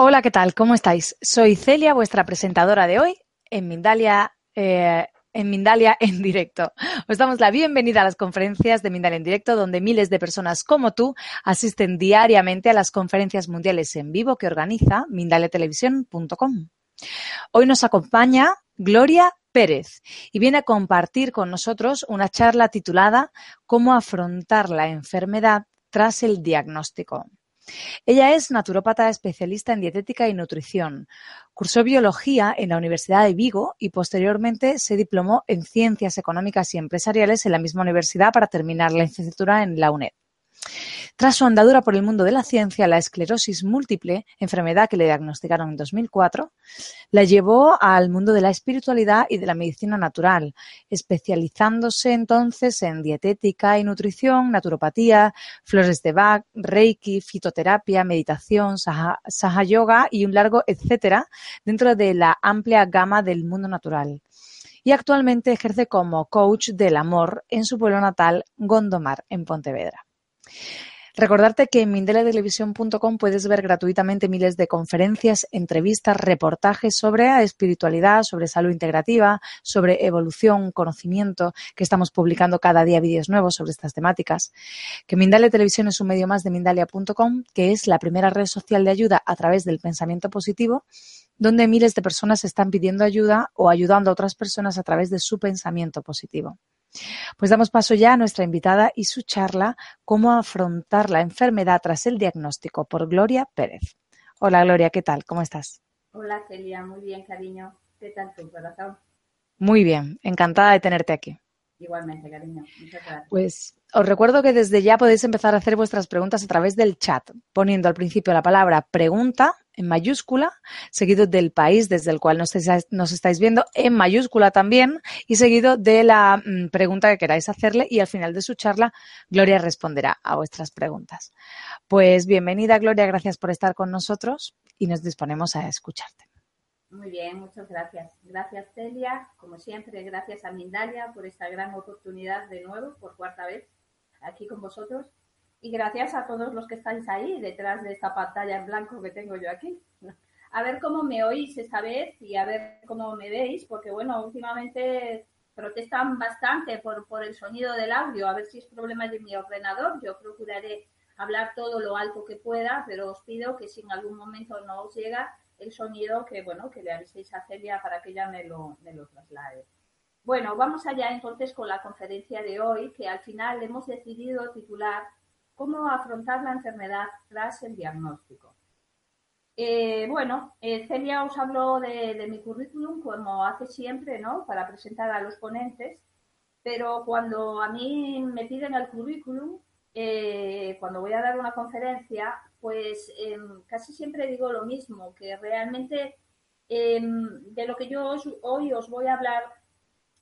Hola, ¿qué tal? ¿Cómo estáis? Soy Celia, vuestra presentadora de hoy en Mindalia, eh, en Mindalia en directo. Os damos la bienvenida a las conferencias de Mindalia en directo, donde miles de personas como tú asisten diariamente a las conferencias mundiales en vivo que organiza mindaliatelevisión.com. Hoy nos acompaña Gloria Pérez y viene a compartir con nosotros una charla titulada Cómo afrontar la enfermedad tras el diagnóstico. Ella es naturópata especialista en dietética y nutrición. Cursó biología en la Universidad de Vigo y posteriormente se diplomó en ciencias económicas y empresariales en la misma universidad para terminar la licenciatura en la UNED. Tras su andadura por el mundo de la ciencia, la esclerosis múltiple, enfermedad que le diagnosticaron en 2004, la llevó al mundo de la espiritualidad y de la medicina natural, especializándose entonces en dietética y nutrición, naturopatía, flores de Bach, reiki, fitoterapia, meditación, saha, saha yoga y un largo etcétera dentro de la amplia gama del mundo natural y actualmente ejerce como coach del amor en su pueblo natal, Gondomar, en Pontevedra. Recordarte que en mindeliatelevisión.com puedes ver gratuitamente miles de conferencias, entrevistas, reportajes sobre espiritualidad, sobre salud integrativa, sobre evolución, conocimiento, que estamos publicando cada día vídeos nuevos sobre estas temáticas. Que Mindalia Televisión es un medio más de Mindalia.com, que es la primera red social de ayuda a través del pensamiento positivo, donde miles de personas están pidiendo ayuda o ayudando a otras personas a través de su pensamiento positivo. Pues damos paso ya a nuestra invitada y su charla Cómo afrontar la enfermedad tras el diagnóstico por Gloria Pérez. Hola Gloria, ¿qué tal? ¿Cómo estás? Hola Celia, muy bien cariño. ¿Qué tal tu corazón? Muy bien, encantada de tenerte aquí. Igualmente, cariño. Muchas gracias. Pues os recuerdo que desde ya podéis empezar a hacer vuestras preguntas a través del chat, poniendo al principio la palabra pregunta en mayúscula, seguido del país desde el cual nos estáis, nos estáis viendo en mayúscula también y seguido de la mm, pregunta que queráis hacerle y al final de su charla Gloria responderá a vuestras preguntas. Pues bienvenida Gloria, gracias por estar con nosotros y nos disponemos a escucharte. Muy bien, muchas gracias. Gracias Celia, como siempre, gracias a Mindalia por esta gran oportunidad de nuevo, por cuarta vez, aquí con vosotros. Y gracias a todos los que estáis ahí detrás de esta pantalla en blanco que tengo yo aquí. A ver cómo me oís esta vez y a ver cómo me veis, porque bueno, últimamente protestan bastante por, por el sonido del audio, a ver si es problema de mi ordenador. Yo procuraré hablar todo lo alto que pueda, pero os pido que si en algún momento no os llega el sonido, que bueno, que le aviséis a Celia para que ella me lo, me lo traslade. Bueno, vamos allá entonces con la conferencia de hoy, que al final hemos decidido titular ¿Cómo afrontar la enfermedad tras el diagnóstico? Eh, bueno, eh, Celia os habló de, mi currículum, como hace siempre, ¿no? Para presentar a los ponentes, pero cuando a mí me piden el currículum, eh, cuando voy a dar una conferencia, pues em, casi siempre digo lo mismo, que realmente em, de lo que yo hoy os voy a hablar,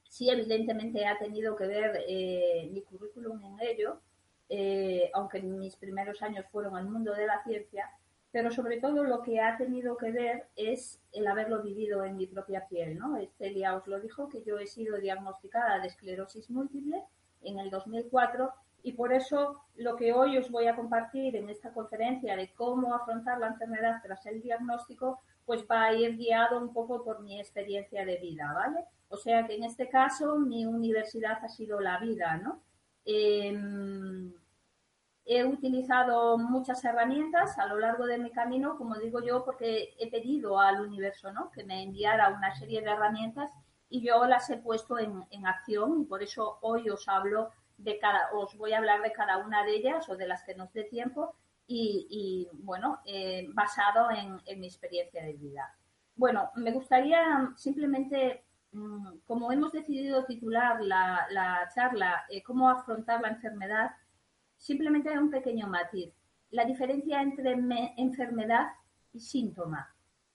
sí evidentemente ha tenido que ver eh, mi currículum en ello, eh, aunque mis primeros años fueron al mundo de la ciencia, pero sobre todo lo que ha tenido que ver es el haberlo vivido en mi propia piel, ¿no? Estelia os lo dijo, que yo he sido diagnosticada de esclerosis múltiple en el 2004 y por eso lo que hoy os voy a compartir en esta conferencia de cómo afrontar la enfermedad tras el diagnóstico, pues va a ir guiado un poco por mi experiencia de vida, ¿vale? O sea que en este caso mi universidad ha sido la vida, ¿no? Em, he utilizado muchas herramientas a lo largo de mi camino, como digo yo, porque he pedido al universo, ¿no? Que me enviara una serie de herramientas y yo las he puesto en, acción y por eso hoy os hablo de cada, os voy a hablar de cada una de ellas o de las que nos dé tiempo y, bueno, eh, basado en, mi experiencia de vida. Bueno, me gustaría simplemente, como hemos decidido titular la, charla, eh, cómo afrontar la enfermedad, simplemente un pequeño matiz. La diferencia entre enfermedad y síntoma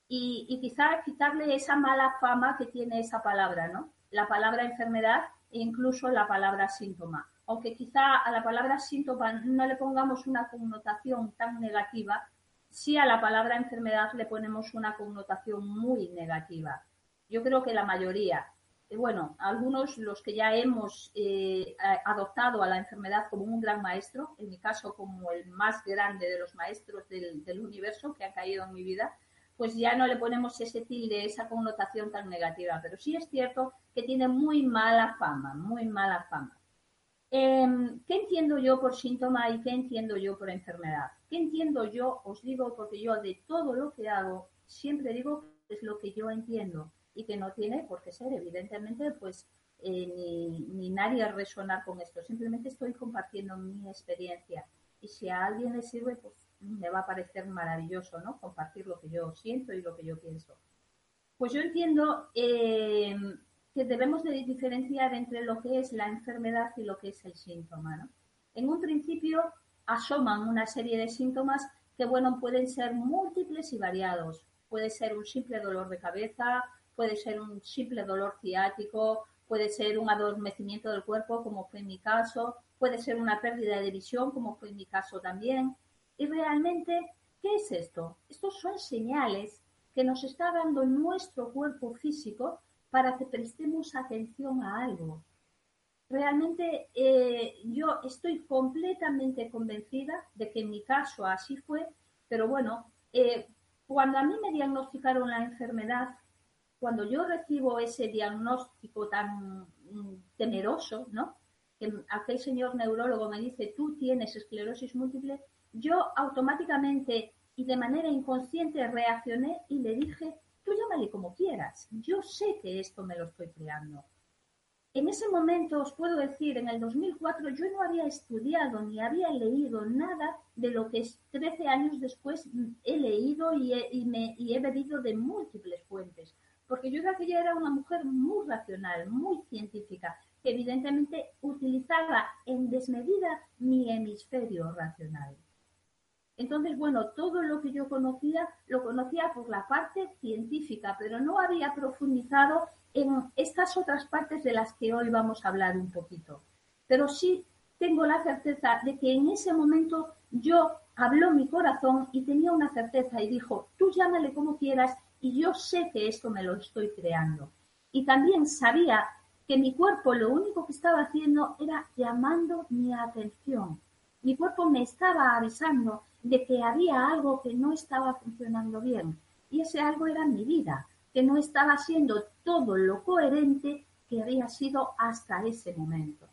y, y quizá quitarle esa mala fama que tiene esa palabra, ¿no? La palabra enfermedad e incluso la palabra síntoma. Aunque quizá a la palabra síntoma no le pongamos una connotación tan negativa, sí a la palabra enfermedad le ponemos una connotación muy negativa. Yo creo que la mayoría, bueno, algunos los que ya hemos eh, adoptado a la enfermedad como un gran maestro, en mi caso como el más grande de los maestros del, del universo que ha caído en mi vida, pues ya no le ponemos ese tilde, esa connotación tan negativa. Pero sí es cierto que tiene muy mala fama, muy mala fama. Em, ¿Qué entiendo yo por síntoma y qué entiendo yo por enfermedad? ¿Qué entiendo yo? Os digo porque yo de todo lo que hago siempre digo que es lo que yo entiendo y que no tiene por qué ser, evidentemente, pues eh, ni, ni nadie resonar con esto. Simplemente estoy compartiendo mi experiencia y si a alguien le sirve, pues me va a parecer maravilloso, ¿no? Compartir lo que yo siento y lo que yo pienso. Pues yo entiendo eh, que debemos de diferenciar entre lo que es la enfermedad y lo que es el síntoma, ¿no? En un principio asoman una serie de síntomas que, bueno, pueden ser múltiples y variados. Puede ser un simple dolor de cabeza, puede ser un simple dolor ciático, puede ser un adormecimiento del cuerpo, como fue en mi caso, puede ser una pérdida de visión, como fue en mi caso también, y realmente, ¿qué es esto? Estos son señales que nos está dando nuestro cuerpo físico para que prestemos atención a algo. Realmente eh, yo estoy completamente convencida de que en mi caso así fue, pero bueno, eh, cuando a mí me diagnosticaron la enfermedad, cuando yo recibo ese diagnóstico tan mm, temeroso, ¿no? Que aquel señor neurólogo me dice, tú tienes esclerosis múltiple, yo automáticamente y de manera inconsciente reaccioné y le dije, tú llámale como quieras, yo sé que esto me lo estoy creando. En ese momento os puedo decir, en el 2004 yo no había estudiado ni había leído nada de lo que 13 años después he leído y he, y de múltiples fuentes, porque yo aquella era una mujer muy racional, muy científica, que evidentemente utilizaba en desmedida mi hemisferio racional. Entonces, bueno, todo lo que yo conocía lo conocía por la parte científica, pero no había profundizado en estas otras partes de las que hoy vamos a hablar un poquito. Pero sí tengo la certeza de que en ese momento yo habló mi corazón y tenía una certeza y dijo, tú llámale como quieras y yo sé que esto me lo estoy creando. Y también sabía que mi cuerpo lo único que estaba haciendo era llamando mi atención. Mi cuerpo me estaba avisando de que había algo que no estaba funcionando bien. Y ese algo era mi vida, que no estaba siendo todo lo coherente que había sido hasta ese momento.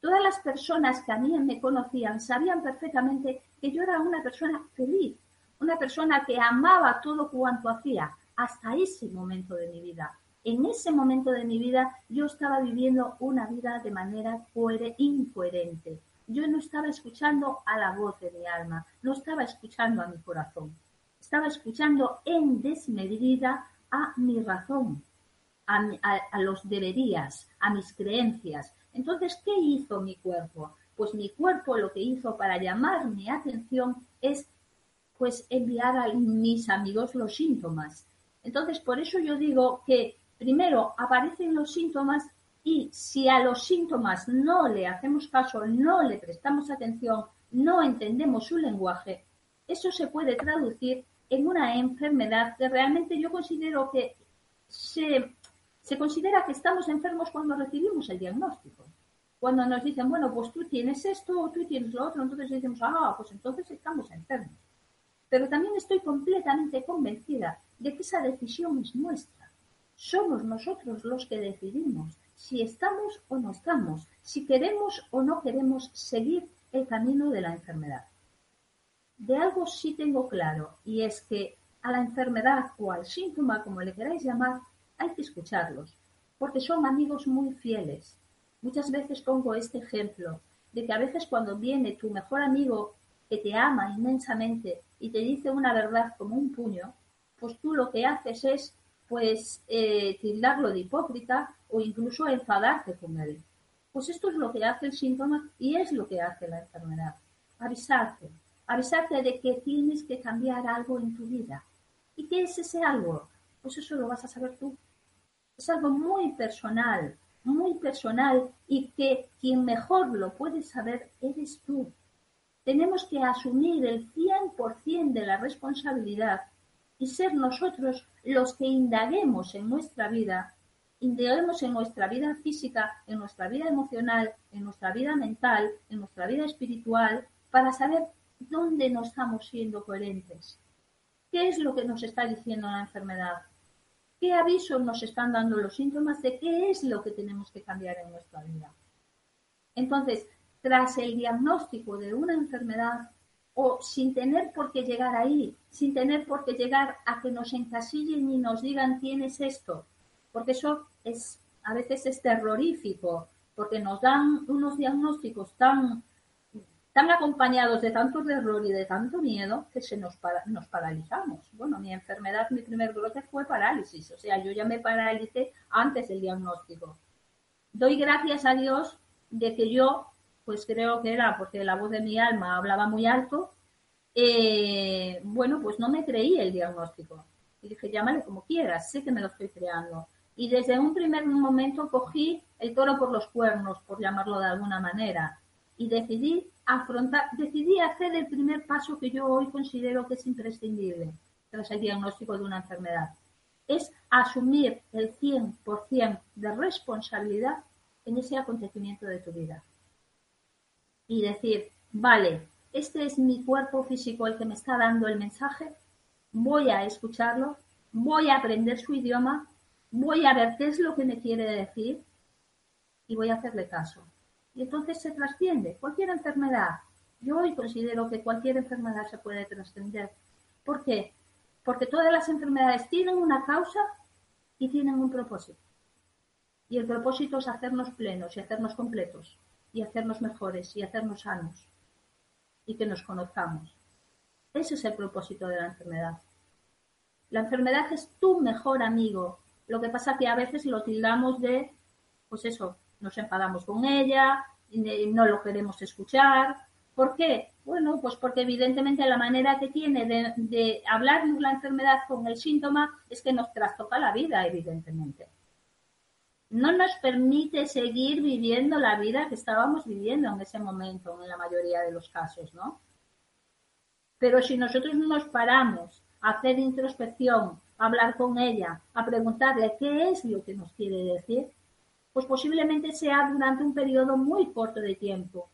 Todas las personas que a mí me conocían sabían perfectamente que yo era una persona feliz, una persona que amaba todo cuanto hacía hasta ese momento de mi vida. En ese momento de mi vida yo estaba viviendo una vida de manera incoherente, yo no estaba escuchando a la voz de mi alma, no estaba escuchando a mi corazón, estaba escuchando en desmedida a mi razón, a, los deberías, a mis creencias. Entonces, ¿qué hizo mi cuerpo? Pues mi cuerpo lo que hizo para llamar mi atención es pues enviar a mis amigos los síntomas. Entonces, por eso yo digo que primero aparecen los síntomas y si a los síntomas no le hacemos caso, no le prestamos atención, no entendemos su lenguaje, eso se puede traducir en una enfermedad que realmente yo considero que se, considera que estamos enfermos cuando recibimos el diagnóstico. Cuando nos dicen, bueno, pues tú tienes esto o tú tienes lo otro, entonces decimos, ah, pues entonces estamos enfermos. Pero también estoy completamente convencida de que esa decisión es nuestra somos nosotros los que decidimos si estamos o no estamos, si queremos o no queremos seguir el camino de la enfermedad. De algo sí tengo claro, y es que a la enfermedad o al síntoma, como le queráis llamar, hay que escucharlos, porque son amigos muy fieles. Muchas veces pongo este ejemplo de que a veces cuando viene tu mejor amigo que te ama inmensamente y te dice una verdad como un puño, pues tú lo que haces es pues eh, tildarlo de hipócrita o incluso enfadarte con él. Pues esto es lo que hace el síntoma y es lo que hace la enfermedad. Avisarte, avisarte de que tienes que cambiar algo en tu vida. ¿Y qué es ese algo? Pues eso lo vas a saber tú. Es algo muy personal, muy personal y que quien mejor lo puede saber eres tú. Tenemos que asumir el 100% de la responsabilidad y ser nosotros los que indaguemos en nuestra vida, indaguemos en nuestra vida física, en nuestra vida emocional, en nuestra vida mental, en nuestra vida espiritual, para saber dónde no estamos siendo coherentes. ¿Qué es lo que nos está diciendo la enfermedad? ¿Qué avisos nos están dando los síntomas de qué es lo que tenemos que cambiar en nuestra vida? Entonces, tras el diagnóstico de una enfermedad, o sin tener por qué llegar ahí, sin tener por qué llegar a que nos encasillen y nos digan tienes esto, porque eso es a veces es terrorífico, porque nos dan unos diagnósticos tan, tan acompañados de tanto terror y de tanto miedo que se nos, nos paralizamos. Bueno, mi enfermedad, mi primer brote fue parálisis, o sea, yo ya me paralicé antes del diagnóstico. Doy gracias a Dios de que yo pues creo que era porque la voz de mi alma hablaba muy alto, eh, bueno, pues no me creí el diagnóstico. Y dije, llámale como quieras, sé que me lo estoy creando. Y desde un primer momento cogí el toro por los cuernos, por llamarlo de alguna manera, y decidí afrontar, decidí hacer el primer paso que yo hoy considero que es imprescindible tras el diagnóstico de una enfermedad. Es asumir el 100% de responsabilidad en ese acontecimiento de tu vida y decir, vale, este es mi cuerpo físico el que me está dando el mensaje, voy a escucharlo, voy a aprender su idioma, voy a ver qué es lo que me quiere decir y voy a hacerle caso. Y entonces se trasciende cualquier enfermedad. Yo hoy considero que cualquier enfermedad se puede trascender. ¿Por qué? Porque todas las enfermedades tienen una causa y tienen un propósito. Y el propósito es hacernos plenos y hacernos completos y hacernos mejores y hacernos sanos y que nos conozcamos. Ese es el propósito de la enfermedad. La enfermedad es tu mejor amigo. Lo que pasa que a veces lo tildamos de, pues eso, nos enfadamos con ella, no lo queremos escuchar. ¿Por qué? Bueno, pues porque evidentemente la manera que tiene de, de la enfermedad con el síntoma es que nos trastoca la vida, evidentemente no nos permite seguir viviendo la vida que estábamos viviendo en ese momento, en la mayoría de los casos, ¿no? Pero si nosotros nos paramos a hacer introspección, a hablar con ella, a preguntarle qué es lo que nos quiere decir, pues posiblemente sea durante un periodo muy corto de tiempo.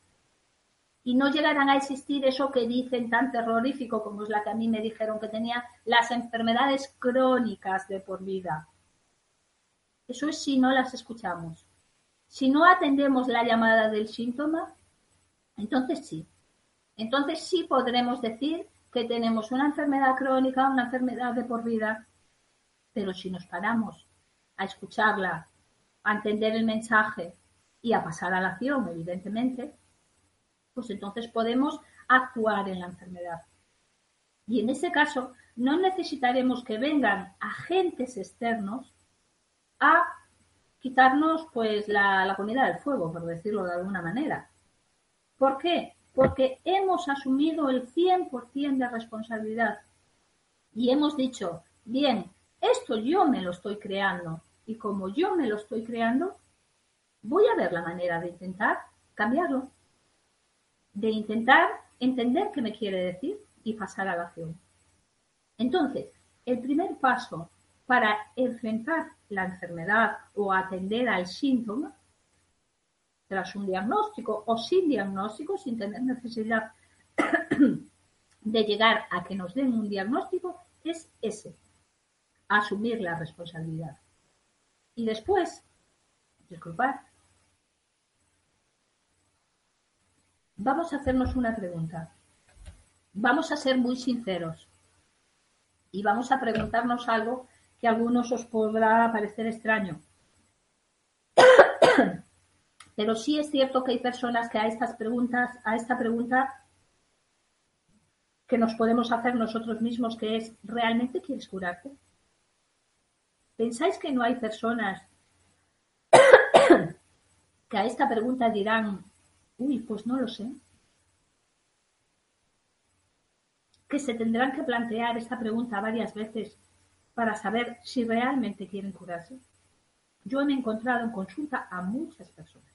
Y no llegarán a existir eso que dicen tan terrorífico como es la que a mí me dijeron que tenía las enfermedades crónicas de por vida eso es si no las escuchamos. Si no atendemos la llamada del síntoma, entonces sí. Entonces sí podremos decir que tenemos una enfermedad crónica, una enfermedad de por vida, pero si nos paramos a escucharla, a entender el mensaje y a pasar a la acción, evidentemente, pues entonces podemos actuar en la enfermedad. Y en ese caso no necesitaremos que vengan agentes externos a quitarnos pues la, comida del fuego, por decirlo de alguna manera. ¿Por qué? Porque hemos asumido el 100% de responsabilidad y hemos dicho, bien, esto yo me lo estoy creando y como yo me lo estoy creando, voy a ver la manera de intentar cambiarlo, de intentar entender qué me quiere decir y pasar a la acción. Entonces, el primer paso para enfrentar la enfermedad o atender al síntoma tras un diagnóstico o sin diagnóstico, sin tener necesidad de llegar a que nos den un diagnóstico, es ese, asumir la responsabilidad. Y después, disculpad, vamos a hacernos una pregunta. Vamos a ser muy sinceros y vamos a preguntarnos algo que a algunos os podrá parecer extraño. Pero sí es cierto que hay personas que a estas preguntas, a esta pregunta que nos podemos hacer nosotros mismos, que es, ¿realmente quieres curarte? ¿Pensáis que no hay personas que a esta pregunta dirán, uy, pues no lo sé? Que se tendrán que plantear esta pregunta varias veces para saber si realmente quieren curarse. Yo me he encontrado en consulta a muchas personas.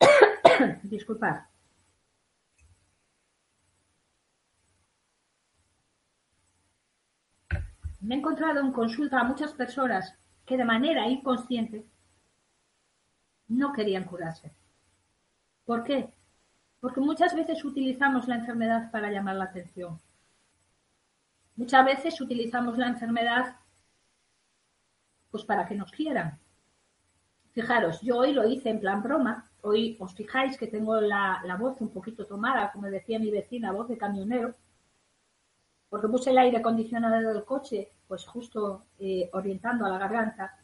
Disculpad. Me he encontrado en consulta a muchas personas que de manera inconsciente no querían curarse. ¿Por qué? Porque muchas veces utilizamos la enfermedad para llamar la atención. Muchas veces utilizamos la enfermedad pues para que nos quieran. Fijaros, yo hoy lo hice en plan broma. Hoy os fijáis que tengo la, la voz un poquito tomada, como decía mi vecina, voz de camionero porque puse el aire acondicionado del coche, pues justo eh, orientando a la garganta.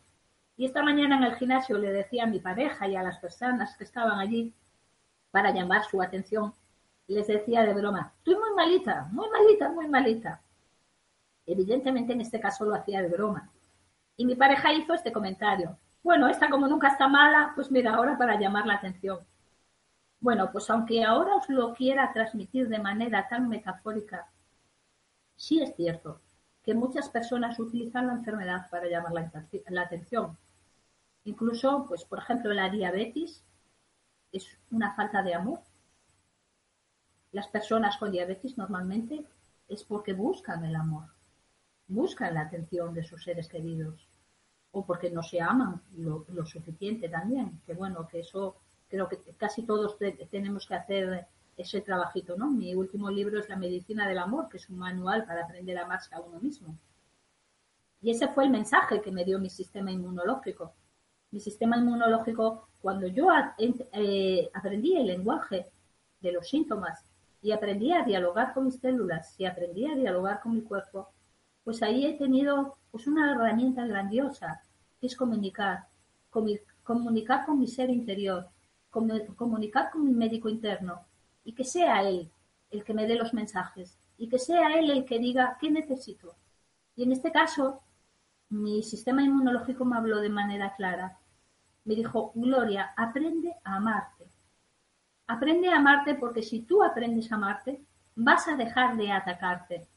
Y esta mañana en el gimnasio le decía a mi pareja y a las personas que estaban allí para llamar su atención, les decía de broma, estoy muy malita, muy malita, muy malita. Evidentemente en este caso lo hacía de broma. Y mi pareja hizo este comentario. Bueno, esta como nunca está mala, pues mira, ahora para llamar la atención. Bueno, pues aunque ahora os lo quiera transmitir de manera tan metafórica Sí es cierto que muchas personas utilizan la enfermedad para llamar la, atención. Incluso, pues, por ejemplo, la diabetes es una falta de amor. Las personas con diabetes normalmente es porque buscan el amor, buscan la atención de sus seres queridos o porque no se aman lo, suficiente también. Que bueno, que eso creo que casi todos tenemos que hacer ese trabajito, ¿no? Mi último libro es La medicina del amor, que es un manual para aprender a amarse a uno mismo. Y ese fue el mensaje que me dio mi sistema inmunológico. Mi sistema inmunológico, cuando yo eh, aprendí el lenguaje de los síntomas y aprendí a dialogar con mis células y aprendí a dialogar con mi cuerpo, pues ahí he tenido pues una herramienta grandiosa, que es comunicar, comunicar con mi ser interior, comunicar con mi médico interno, y que sea Él el que me dé los mensajes y que sea Él el que diga qué necesito. Y en este caso, mi sistema inmunológico me habló de manera clara. Me dijo, Gloria, aprende a amarte. Aprende a amarte porque si tú aprendes a amarte, vas a dejar de atacarte.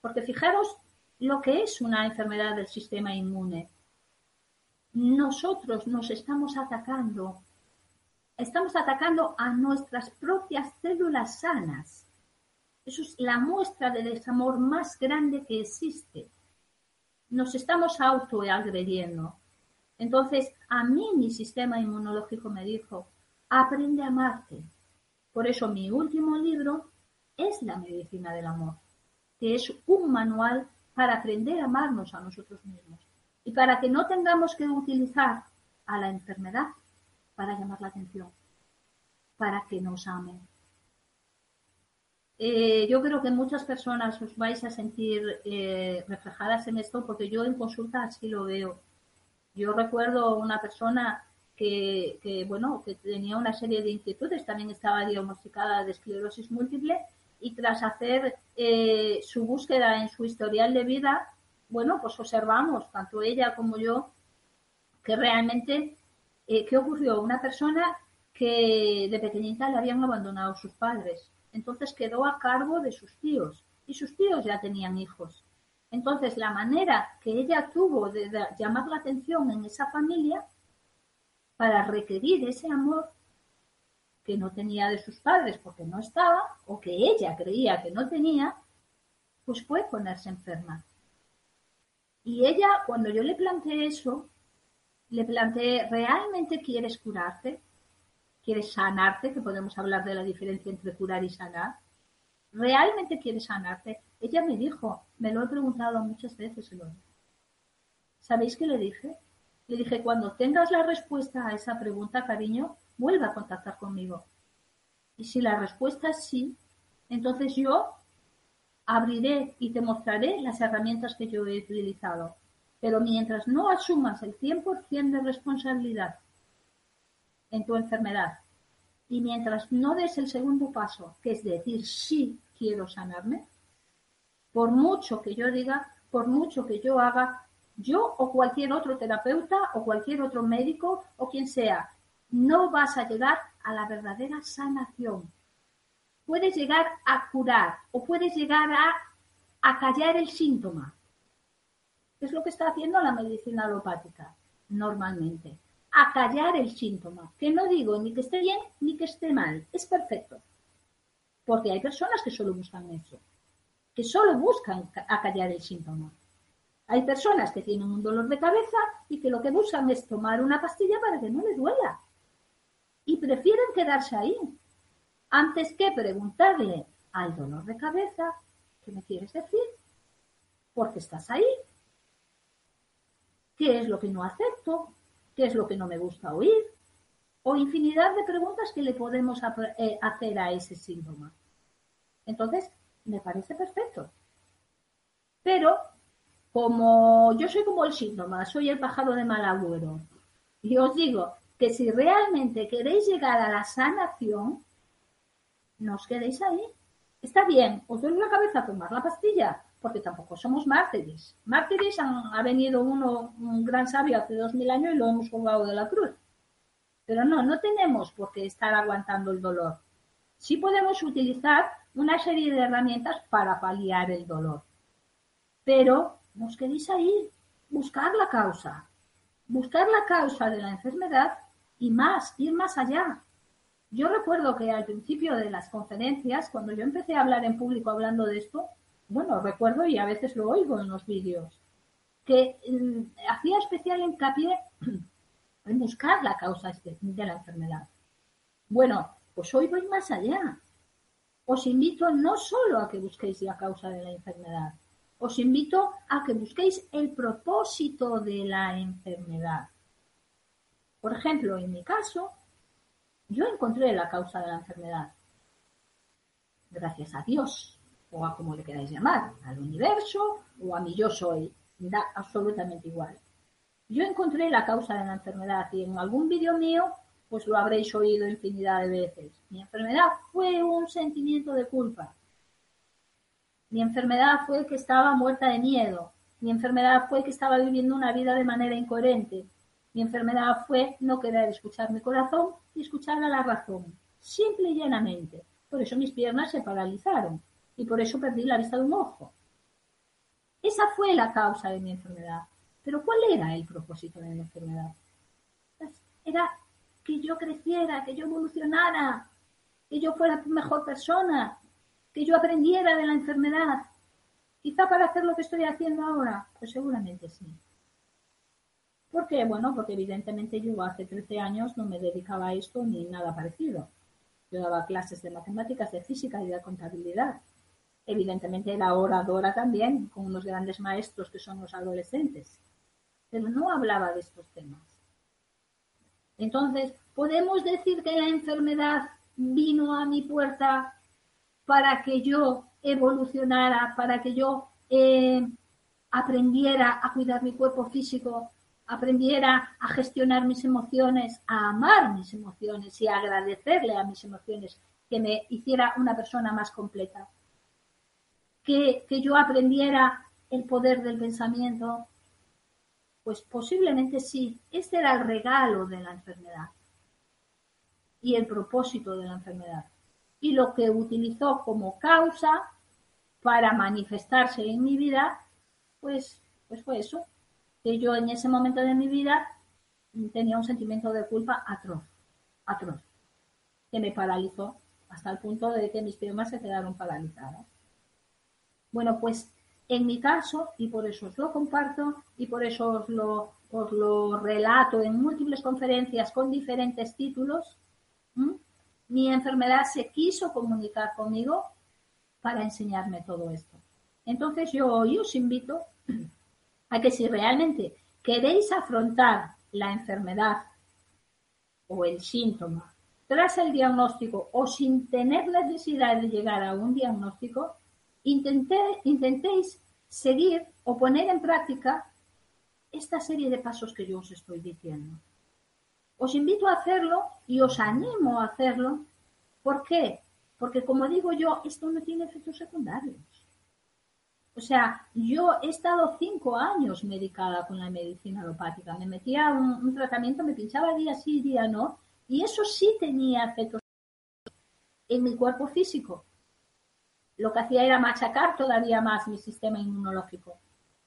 Porque fijaros lo que es una enfermedad del sistema inmune. Nosotros nos estamos atacando estamos atacando a nuestras propias células sanas. Eso es la muestra de desamor más grande que existe. Nos estamos autoagrediendo. Entonces, a mí mi sistema inmunológico me dijo, aprende a amarte. Por eso mi último libro es La medicina del amor, que es un manual para aprender a amarnos a nosotros mismos y para que no tengamos que utilizar a la enfermedad para llamar la atención, para que nos amen. Eh, yo creo que muchas personas os vais a sentir eh, reflejadas en esto porque yo en consulta así lo veo. Yo recuerdo una persona que, bueno, que tenía una serie de inquietudes, también estaba diagnosticada de esclerosis múltiple y tras hacer eh, su búsqueda en su historial de vida, bueno, pues observamos, tanto ella como yo, que realmente eh, ¿qué ocurrió? Una persona que de pequeñita le habían abandonado sus padres, entonces quedó a cargo de sus tíos y sus tíos ya tenían hijos. Entonces la manera que ella tuvo de, llamar la atención en esa familia para requerir ese amor que no tenía de sus padres porque no estaba o que ella creía que no tenía, pues fue ponerse enferma. Y ella, cuando yo le planteé eso, le planteé, ¿realmente quieres curarte? ¿Quieres sanarte? Que podemos hablar de la diferencia entre curar y sanar. ¿Realmente quieres sanarte? Ella me dijo, me lo he preguntado muchas veces, ¿Sabéis qué le dije? Le dije, cuando tengas la respuesta a esa pregunta, cariño, vuelva a contactar conmigo. Y si la respuesta es sí, entonces yo abriré y te mostraré las herramientas que yo he utilizado. Pero mientras no asumas el 100% de responsabilidad en tu enfermedad y mientras no des el segundo paso, que es decir, sí quiero sanarme, por mucho que yo diga, por mucho que yo haga, yo o cualquier otro terapeuta o cualquier otro médico o quien sea, no vas a llegar a la verdadera sanación. Puedes llegar a curar o puedes llegar a acallar el síntoma. Es lo que está haciendo la medicina alopática normalmente. Acallar el síntoma. Que no digo ni que esté bien ni que esté mal. Es perfecto. Porque hay personas que solo buscan eso. Que solo buscan acallar el síntoma. Hay personas que tienen un dolor de cabeza y que lo que buscan es tomar una pastilla para que no les duela. Y prefieren quedarse ahí antes que preguntarle al dolor de cabeza, ¿qué me quieres decir? ¿Por qué estás ahí? ¿Qué es lo que no acepto? ¿Qué es lo que no me gusta oír? O infinidad de preguntas que le podemos eh, hacer a ese síntoma. Entonces, me parece perfecto. Pero como yo soy como el síntoma, soy el pájaro de mal agüero, y os digo que si realmente queréis llegar a la sanación, no os quedéis ahí. Está bien, os duele la cabeza tomar la pastilla, porque tampoco somos mártires. Mártires ha venido uno, un gran sabio hace dos mil años y lo hemos colgado de la cruz. Pero no, no tenemos por qué estar aguantando el dolor. Sí podemos utilizar una serie de herramientas para paliar el dolor. Pero no os quedéis ahí, buscar la causa, buscar la causa de la enfermedad y más, ir más allá. Yo recuerdo que al principio de las conferencias, cuando yo empecé a hablar en público hablando de esto, bueno, recuerdo y a veces lo oigo en los vídeos, que mm, hacía especial hincapié en buscar la causa este, de la enfermedad. Bueno, pues hoy voy más allá. Os invito no solo a que busquéis la causa de la enfermedad, os invito a que busquéis el propósito de la enfermedad. Por ejemplo, en mi caso, yo encontré la causa de la enfermedad. Gracias a Dios, o a como le queráis llamar, al universo, o a mi yo soy, da absolutamente igual. Yo encontré la causa de la enfermedad y en algún vídeo mío, pues lo habréis oído infinidad de veces. Mi enfermedad fue un sentimiento de culpa. Mi enfermedad fue que estaba muerta de miedo. Mi enfermedad fue que estaba viviendo una vida de manera incoherente. Mi enfermedad fue no querer escuchar mi corazón y escuchar a la razón. Simple y llanamente. Por eso mis piernas se paralizaron y por eso perdí la vista de un ojo. Esa fue la causa de mi enfermedad. Pero ¿cuál era el propósito de mi enfermedad? Pues era que yo creciera, que yo evolucionara, que yo fuera mejor persona, que yo aprendiera de la enfermedad, quizá para hacer lo que estoy haciendo ahora, pues seguramente sí. ¿Por qué? Bueno, porque evidentemente yo hace 13 años no me dedicaba a esto ni nada parecido. Yo daba clases de matemáticas, de física y de contabilidad. Evidentemente era oradora también, con unos grandes maestros que son los adolescentes. Pero no hablaba de estos temas. Entonces, ¿podemos decir que la enfermedad vino a mi puerta para que yo evolucionara, para que yo eh, aprendiera a cuidar mi cuerpo físico, aprendiera a gestionar mis emociones, a amar mis emociones y a agradecerle a mis emociones, que me hiciera una persona más completa. Que, que yo aprendiera el poder del pensamiento, pues posiblemente sí. Este era el regalo de la enfermedad y el propósito de la enfermedad y lo que utilizó como causa para manifestarse en mi vida, pues, pues fue eso, que yo en ese momento de mi vida tenía un sentimiento de culpa atroz, atroz, que me paralizó hasta el punto de que mis piernas se quedaron paralizadas. Bueno, pues en mi caso, y por eso os lo comparto, y por eso os lo, relato en múltiples conferencias con diferentes títulos, mi enfermedad se quiso comunicar conmigo para enseñarme todo esto. Entonces yo os invito a que si realmente queréis afrontar la enfermedad o el síntoma tras el diagnóstico o sin tener necesidad de llegar a un diagnóstico, intentéis seguir o poner en práctica esta serie de pasos que yo os estoy diciendo. Os invito a hacerlo y os animo a hacerlo. ¿Por qué? Porque como digo yo, esto no tiene efectos secundarios. O sea, yo he estado cinco años medicada con la medicina alopática. Me metía un, un tratamiento, me pinchaba día sí, día no, y eso sí tenía efectos en mi cuerpo físico. Lo que hacía era machacar todavía más mi sistema inmunológico.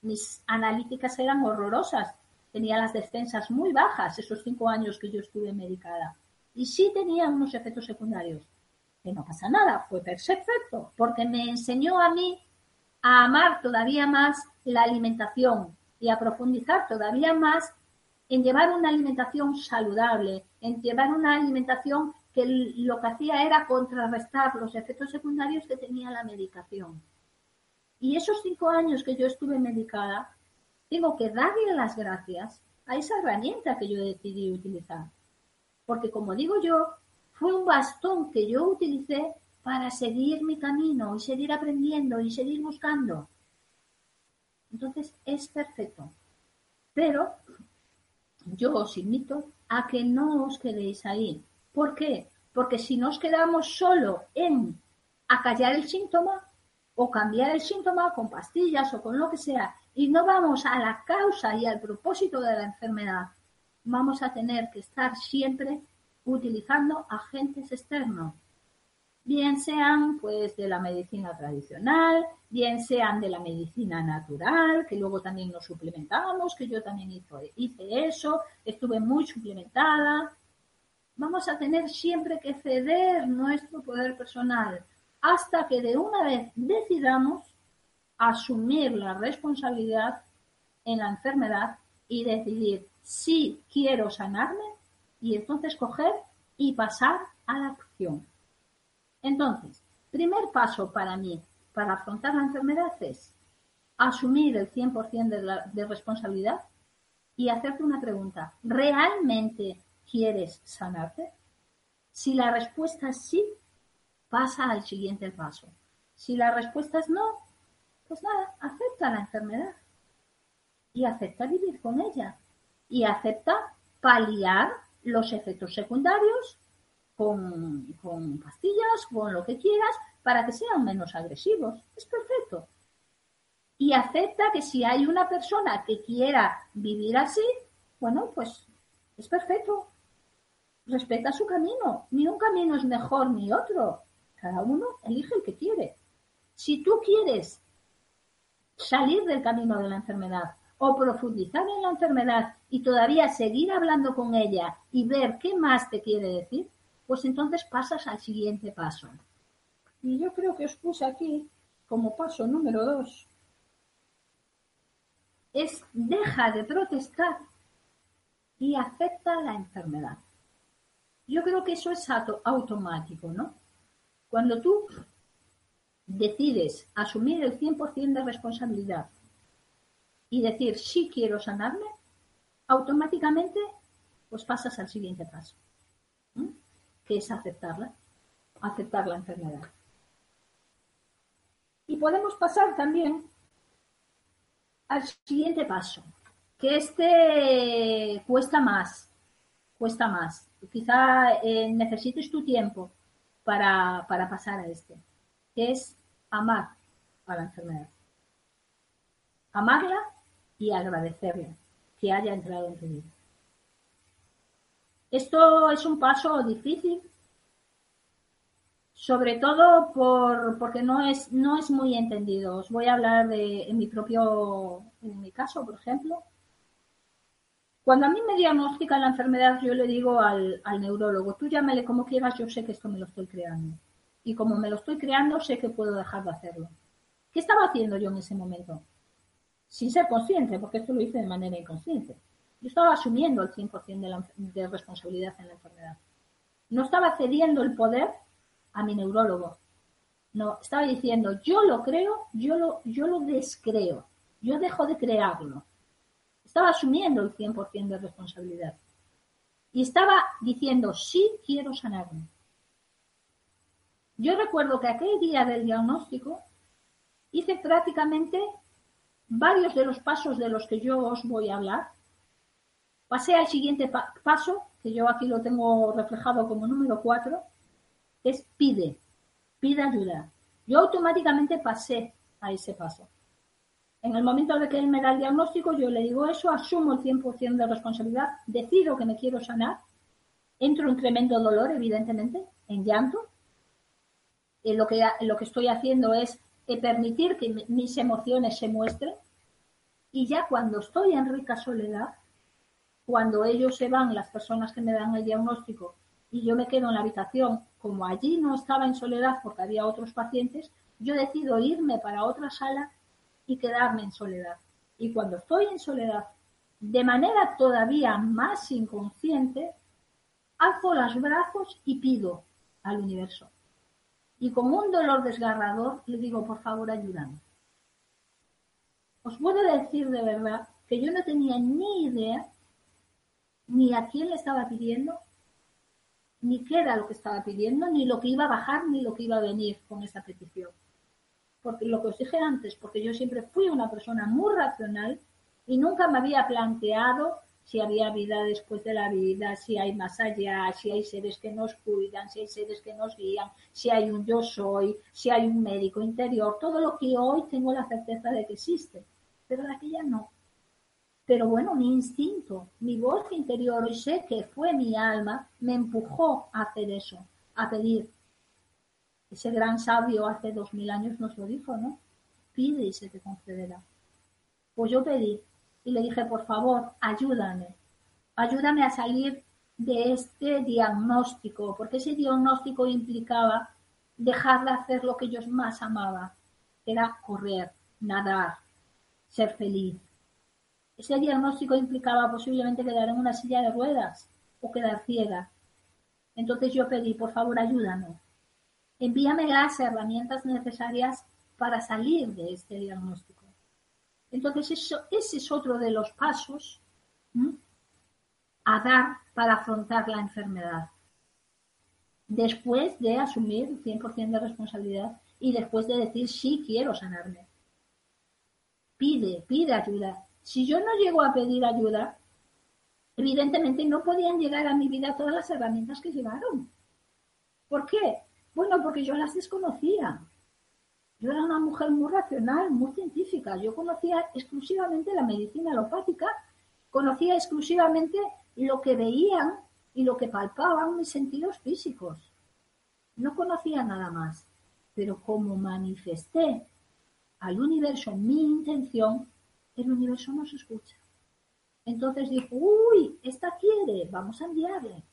Mis analíticas eran horrorosas. Tenía las defensas muy bajas esos cinco años que yo estuve medicada. Y sí tenía unos efectos secundarios. Que no pasa nada, fue perfecto, porque me enseñó a mí a amar todavía más la alimentación y a profundizar todavía más en llevar una alimentación saludable, en llevar una alimentación que lo que hacía era contrarrestar los efectos secundarios que tenía la medicación. Y esos cinco años que yo estuve medicada, tengo que darle las gracias a esa herramienta que yo decidí utilizar. Porque como digo yo, fue un bastón que yo utilicé para seguir mi camino y seguir aprendiendo y seguir buscando. Entonces es perfecto. Pero yo os invito a que no os quedéis ahí. ¿Por qué? Porque si nos quedamos solo en acallar el síntoma o cambiar el síntoma con pastillas o con lo que sea y no vamos a la causa y al propósito de la enfermedad, vamos a tener que estar siempre utilizando agentes externos bien sean pues de la medicina tradicional, bien sean de la medicina natural, que luego también nos suplementamos, que yo también hice eso, estuve muy suplementada. Vamos a tener siempre que ceder nuestro poder personal hasta que de una vez decidamos asumir la responsabilidad en la enfermedad y decidir si quiero sanarme y entonces coger y pasar a la acción. Entonces, primer paso para mí para afrontar la enfermedad es asumir el 100% de, la, de responsabilidad y hacerte una pregunta. ¿Realmente quieres sanarte? Si la respuesta es sí, pasa al siguiente paso. Si la respuesta es no, pues nada, acepta la enfermedad y acepta vivir con ella y acepta paliar los efectos secundarios con, pastillas, con lo que quieras, para que sean menos agresivos. Es perfecto. Y acepta que si hay una persona que quiera vivir así, bueno, pues es perfecto. Respeta su camino. Ni un camino es mejor ni otro. Cada uno elige el que quiere. Si tú quieres salir del camino de la enfermedad o profundizar en la enfermedad y todavía seguir hablando con ella y ver qué más te quiere decir, pues entonces pasas al siguiente paso. Y yo creo que os puse aquí como paso número dos. Es deja de protestar y acepta la enfermedad. Yo creo que eso es automático, ¿no? Cuando tú decides asumir el 100% de responsabilidad y decir sí quiero sanarme, automáticamente pues pasas al siguiente paso es aceptarla, aceptar la enfermedad. Y podemos pasar también al siguiente paso, que este cuesta más, cuesta más. Quizá eh, necesites tu tiempo para, para pasar a este, que es amar a la enfermedad. Amarla y agradecerle que haya entrado en tu vida. Esto es un paso difícil, sobre todo por, porque no es, no es muy entendido. Os voy a hablar de en mi propio, en mi caso, por ejemplo. Cuando a mí me diagnostican la enfermedad, yo le digo al, al neurólogo, tú llámele como quieras, yo sé que esto me lo estoy creando. Y como me lo estoy creando, sé que puedo dejar de hacerlo. ¿Qué estaba haciendo yo en ese momento? Sin ser consciente, porque esto lo hice de manera inconsciente. Yo estaba asumiendo el 100% de, de responsabilidad en la enfermedad. No estaba cediendo el poder a mi neurólogo. No, estaba diciendo, yo lo creo, yo lo, yo lo descreo, yo dejo de crearlo. estaba asumiendo el 100% de responsabilidad. Y estaba diciendo, sí quiero sanarme. Yo recuerdo que aquel día del diagnóstico hice prácticamente varios de los pasos de los que yo os voy a hablar. Pasé al siguiente paso, que yo aquí lo tengo reflejado como número 4, es pide, pide ayuda. Yo automáticamente pasé a ese paso. En el momento de que él me da el diagnóstico, yo le digo eso, asumo el 100% de responsabilidad, decido que me quiero sanar, entro en tremendo dolor, evidentemente, en llanto. Y lo, que, lo que estoy haciendo es permitir que mis emociones se muestren. Y ya cuando estoy en rica soledad, cuando ellos se van, las personas que me dan el diagnóstico, y yo me quedo en la habitación, como allí no estaba en soledad porque había otros pacientes, yo decido irme para otra sala y quedarme en soledad. Y cuando estoy en soledad, de manera todavía más inconsciente, alzo los brazos y pido al universo. Y con un dolor desgarrador le digo, por favor, ayúdame. Os puedo decir de verdad que yo no tenía ni idea ni a quién le estaba pidiendo, ni qué era lo que estaba pidiendo, ni lo que iba a bajar, ni lo que iba a venir con esa petición porque lo que os dije antes, porque yo siempre fui una persona muy racional y nunca me había planteado si había vida después de la vida, si hay más allá, si hay seres que nos cuidan, si hay seres que nos guían, si hay un yo soy, si hay un médico interior, todo lo que hoy tengo la certeza de que existe, pero de aquella no. Pero bueno, mi instinto, mi voz interior, y sé que fue mi alma, me empujó a hacer eso, a pedir, ese gran sabio hace dos mil años nos lo dijo, ¿no? Pide y se te concederá. Pues yo pedí y le dije, por favor, ayúdame, ayúdame a salir de este diagnóstico, porque ese diagnóstico implicaba dejar de hacer lo que yo más amaba, que era correr, nadar, ser feliz. Ese diagnóstico implicaba posiblemente quedar en una silla de ruedas o quedar ciega. Entonces yo pedí, por favor, ayúdame, envíame las herramientas necesarias para salir de este diagnóstico. Entonces, eso, ese es otro de los pasos a dar para afrontar la enfermedad. Después de asumir el 100% de responsabilidad y después de decir sí quiero sanarme. Pide, pide ayuda. Si yo no llego a pedir ayuda, evidentemente no podían llegar a mi vida todas las herramientas que llegaron. ¿Por qué? Bueno, porque yo las desconocía. Yo era una mujer muy racional, muy científica. Yo conocía exclusivamente la medicina alopática, conocía exclusivamente lo que veían y lo que palpaban mis sentidos físicos. No conocía nada más. Pero como manifesté al universo mi intención, el universo nos escucha. Entonces dijo, uy, esta quiere, vamos a enviarle.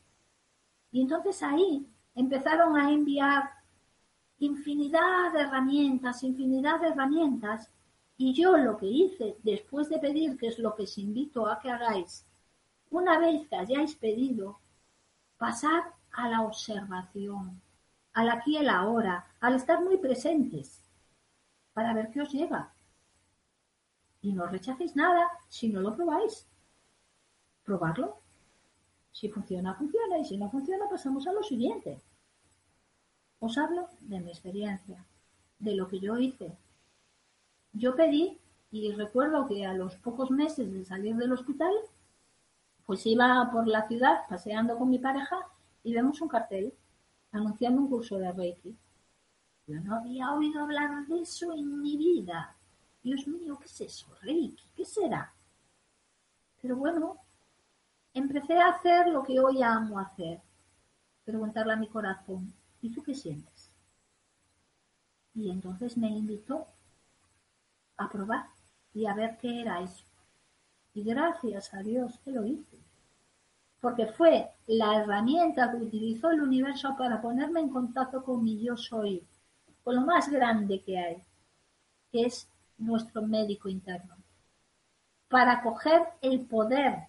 Y entonces ahí empezaron a enviar infinidad de herramientas, infinidad de herramientas, y yo lo que hice después de pedir, que es lo que os invito a que hagáis, una vez que hayáis pedido, pasar a la observación, al aquí y la ahora, al estar muy presentes, para ver qué os llega. Y no rechacéis nada si no lo probáis. Probarlo. Si funciona, funciona, y si no funciona, pasamos a lo siguiente. Os hablo de mi experiencia, de lo que yo hice. Yo pedí y recuerdo que a los pocos meses de salir del hospital, pues iba por la ciudad paseando con mi pareja y vemos un cartel anunciando un curso de Reiki. Yo no había oído hablar de eso en mi vida. Dios mío, ¿qué es eso? Reiki, ¿qué será? Pero bueno, empecé a hacer lo que hoy amo hacer, preguntarle a mi corazón, ¿Y tú qué sientes? Y entonces me invitó a probar y a ver qué era eso. Y gracias a Dios que lo hice. Porque fue la herramienta que utilizó el universo para ponerme en contacto con mi yo soy, con lo más grande que hay, que es nuestro médico interno. Para coger el poder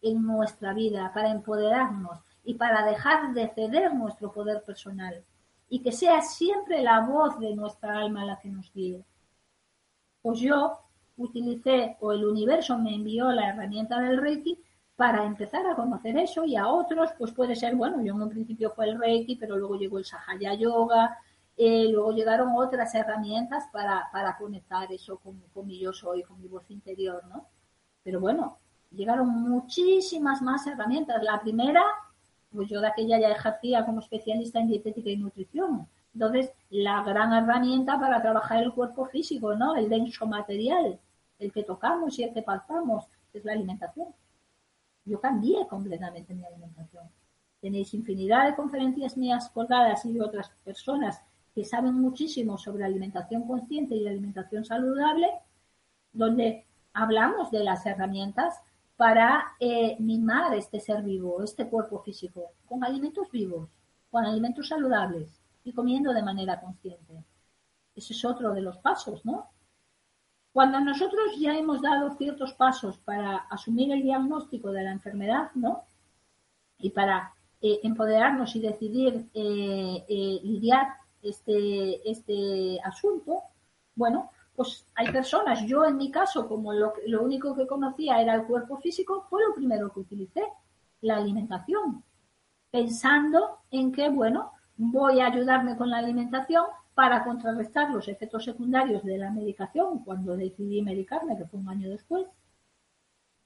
en nuestra vida, para empoderarnos, y para dejar de ceder nuestro poder personal y que sea siempre la voz de nuestra alma la que nos guíe. Pues yo utilicé o el universo me envió la herramienta del Reiki para empezar a conocer eso y a otros, pues puede ser, bueno, yo en un principio fue el Reiki, pero luego llegó el Sahaya Yoga, eh, luego llegaron otras herramientas para, para conectar eso con, con mi yo soy, con mi voz interior, ¿no? Pero bueno, llegaron muchísimas más herramientas. La primera, pues yo de aquella ya ejercía como especialista en dietética y nutrición. Entonces, la gran herramienta para trabajar el cuerpo físico, ¿no? El denso material, el que tocamos y el que palpamos, es la alimentación. Yo cambié completamente mi alimentación. Tenéis infinidad de conferencias mías colgadas y de otras personas que saben muchísimo sobre alimentación consciente y alimentación saludable, donde hablamos de las herramientas para eh, mimar este ser vivo, este cuerpo físico, con alimentos vivos, con alimentos saludables y comiendo de manera consciente. Ese es otro de los pasos, ¿no? Cuando nosotros ya hemos dado ciertos pasos para asumir el diagnóstico de la enfermedad, ¿no? Y para eh, empoderarnos y decidir eh, lidiar este, este asunto, bueno, pues hay personas, yo en mi caso, como lo, lo único que conocía era el cuerpo físico, fue lo primero que utilicé, la alimentación, pensando en que, bueno, voy a ayudarme con la alimentación para contrarrestar los efectos secundarios de la medicación cuando decidí medicarme, que fue un año después.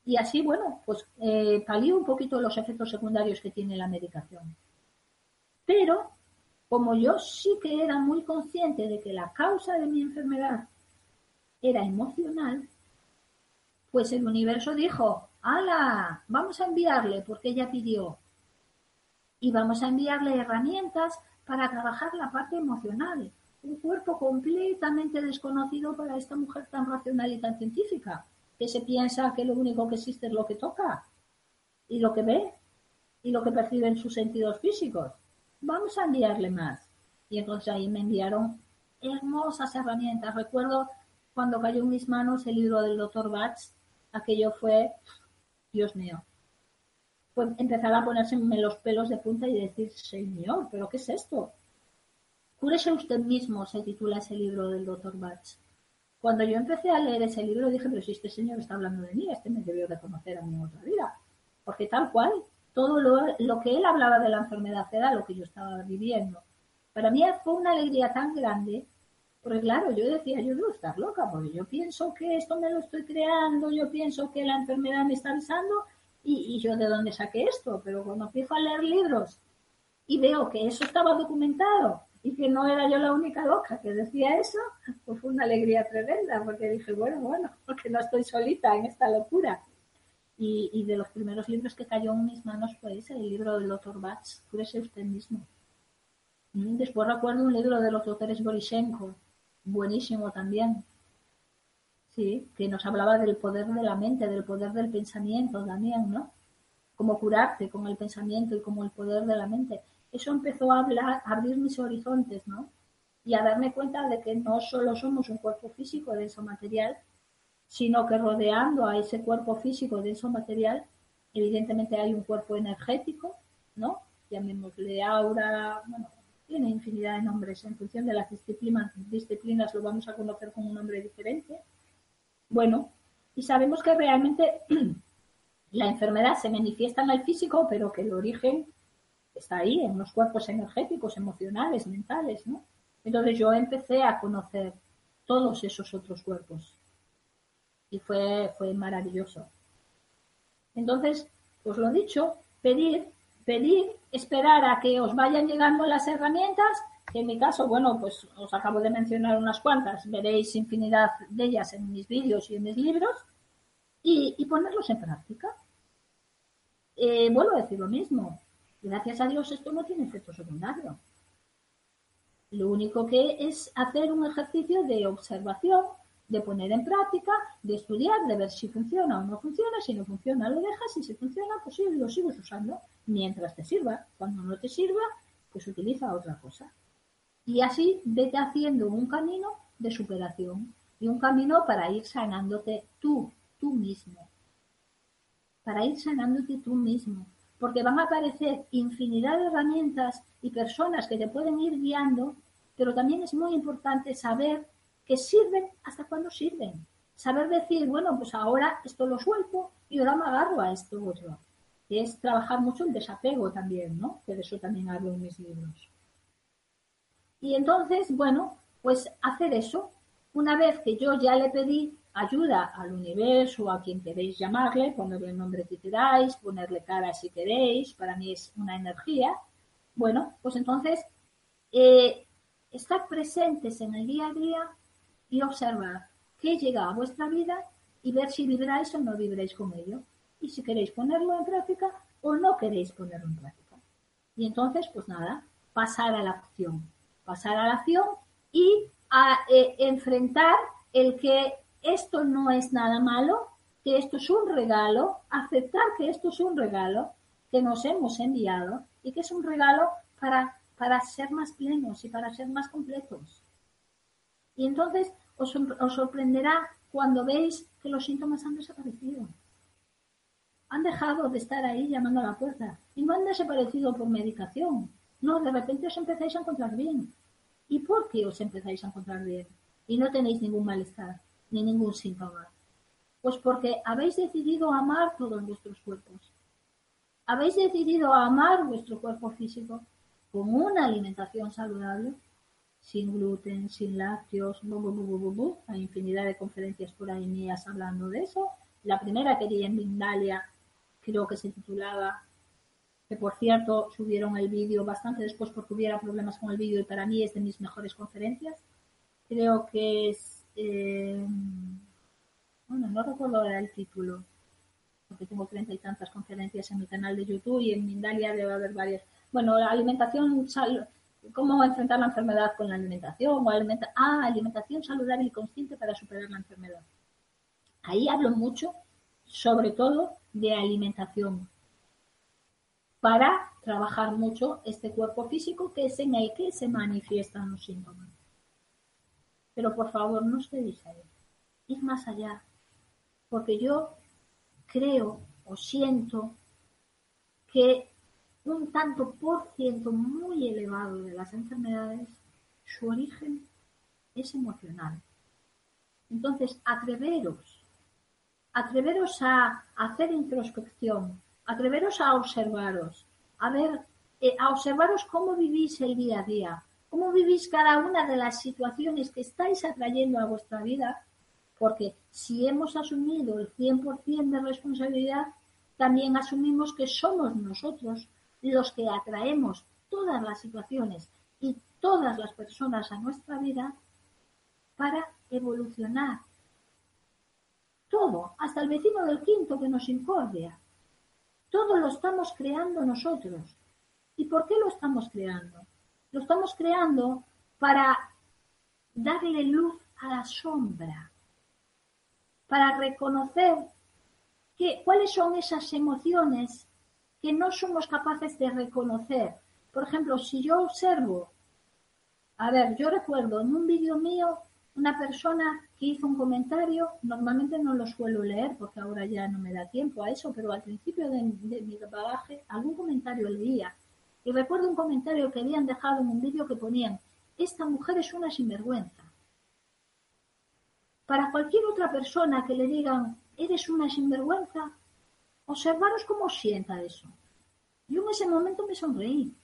Y así, bueno, pues eh, un poquito los efectos secundarios que tiene la medicación. Pero, como yo sí que era muy consciente de que la causa de mi enfermedad era emocional, pues el universo dijo, ¡Hala! Vamos a enviarle, porque ella pidió. Y vamos a enviarle herramientas para trabajar la parte emocional. Un cuerpo completamente desconocido para esta mujer tan racional y tan científica, que se piensa que lo único que existe es lo que toca y lo que ve y lo que percibe en sus sentidos físicos. Vamos a enviarle más. Y entonces ahí me enviaron hermosas herramientas. Recuerdo cuando cayó en mis manos el libro del doctor Bach, aquello fue, Dios mío, fue empezar a ponerse los pelos de punta y decir, Señor, ¿pero qué es esto? Cúrese usted mismo, se titula ese libro del doctor Bach. Cuando yo empecé a leer ese libro dije, pero si este señor está hablando de mí, este me debió de conocer a mí en otra vida. Porque tal cual, todo lo, lo que él hablaba de la enfermedad era lo que yo estaba viviendo. Para mí fue una alegría tan grande porque claro, yo decía, yo debo estar loca, porque yo pienso que esto me lo estoy creando, yo pienso que la enfermedad me está avisando y, yo de dónde saqué esto. Pero cuando empiezo a leer libros y veo que eso estaba documentado y que no era yo la única loca que decía eso, pues fue una alegría tremenda, porque dije, bueno, bueno, porque no estoy solita en esta locura. Y, de los primeros libros que cayó en mis manos fue ese, el libro del doctor Bach, Cúrese usted mismo. Después recuerdo un libro de los doctores Borishenko, buenísimo también. Sí, que nos hablaba del poder de la mente, del poder del pensamiento también, ¿no? Cómo curarte con el pensamiento y como el poder de la mente. Eso empezó a a abrir mis horizontes, ¿no? Y a darme cuenta de que no solo somos un cuerpo físico de eso material, sino que rodeando a ese cuerpo físico de eso material, evidentemente hay un cuerpo energético, ¿no? Llamémosle aura, bueno, tiene infinidad de nombres. En función de las disciplinas, disciplinas lo vamos a conocer con un nombre diferente. Bueno, y sabemos que realmente la enfermedad se manifiesta en el físico, pero que el origen está ahí, en los cuerpos energéticos, emocionales, mentales, ¿no? Entonces yo empecé a conocer todos esos otros cuerpos. Y fue, fue maravilloso. Entonces, pues lo dicho, pedir pedir, esperar a que os vayan llegando las herramientas, que en mi caso, bueno, pues os acabo de mencionar unas cuantas, veréis infinidad de ellas en mis vídeos y en mis libros, y, ponerlos en práctica. Eh, vuelvo a decir lo mismo, gracias a Dios esto no tiene efecto secundario. Lo único que es hacer un ejercicio de observación, de poner en práctica, de estudiar, de ver si funciona o no funciona, si no funciona lo dejas, si funciona, pues sí, lo sigues usando mientras te sirva. Cuando no te sirva, pues utiliza otra cosa. Y así vete haciendo un camino de superación y un camino para ir sanándote tú, tú mismo. Para ir sanándote tú mismo. Porque van a aparecer infinidad de herramientas y personas que te pueden ir guiando, pero también es muy importante saber que sirven hasta cuando sirven. saber decir, bueno, pues ahora esto lo suelto y ahora me agarro a esto otro. Es trabajar mucho el desapego también, ¿no? Que de eso también hablo en mis libros. Y entonces, bueno, pues hacer eso. Una vez que yo ya le pedí ayuda al universo, a quien queréis llamarle, ponerle el nombre que queráis, ponerle cara si queréis, para mí es una energía. Bueno, pues entonces, eh, estar presentes en el día a día y observar qué llega a vuestra vida y ver si vibráis o no vibráis con ello. Y si queréis ponerlo en práctica o no queréis ponerlo en práctica. Y entonces, pues nada, pasar a la acción. Pasar a la acción y a eh, enfrentar el que esto no es nada malo, que esto es un regalo, aceptar que esto es un regalo que nos hemos enviado y que es un regalo para, para ser más plenos y para ser más completos. Y entonces os, sorprenderá cuando veis que los síntomas han desaparecido. Han dejado de estar ahí llamando a la puerta y no han desaparecido por medicación. No, de repente os empezáis a encontrar bien. ¿Y por qué os empezáis a encontrar bien? Y no tenéis ningún malestar ni ningún síntoma. Pues porque habéis decidido amar todos vuestros cuerpos. Habéis decidido amar vuestro cuerpo físico con una alimentación saludable, sin gluten, sin lácteos, hay infinidad de conferencias por ahí mías hablando de eso. La primera que di en Mindalia creo que se titulaba, que por cierto subieron el vídeo bastante después porque hubiera problemas con el vídeo y para mí es de mis mejores conferencias. Creo que es eh, bueno, no recuerdo ahora el título, porque tengo treinta y tantas conferencias en mi canal de YouTube y en Mindalia debe haber varias. Bueno, la alimentación, cómo enfrentar la enfermedad con la alimentación, o ah, alimentación saludable y consciente para superar la enfermedad. Ahí hablo mucho, sobre todo, de alimentación, para trabajar mucho este cuerpo físico que es en el que se manifiestan los síntomas. Pero por favor, no os quedéis ahí. Ir más allá. Porque yo creo o siento que un tanto por ciento muy elevado de las enfermedades, su origen es emocional. Entonces, atreveros, atreveros a hacer introspección, atreveros a observaros, a ver, eh, a observaros cómo vivís el día a día, cómo vivís cada una de las situaciones que estáis atrayendo a vuestra vida, porque si hemos asumido el 100% de responsabilidad, también asumimos que somos nosotros los que atraemos todas las situaciones y todas las personas a nuestra vida para evolucionar. Todo, hasta el vecino del quinto que nos incordia. Todo lo estamos creando nosotros. ¿Y por qué lo estamos creando? Lo estamos creando para darle luz a la sombra, para reconocer que, cuáles son esas emociones que no somos capaces de reconocer. Por ejemplo, si yo observo, a ver, yo recuerdo en un vídeo mío una persona que hizo un comentario, normalmente no lo suelo leer porque ahora ya no me da tiempo a eso, pero al principio de, mi bagaje algún comentario leía y recuerdo un comentario que habían dejado en un vídeo que ponían, esta mujer es una sinvergüenza. Para cualquier otra persona que le digan, eres una sinvergüenza, observaros cómo sienta eso. Yo en ese momento me sonreí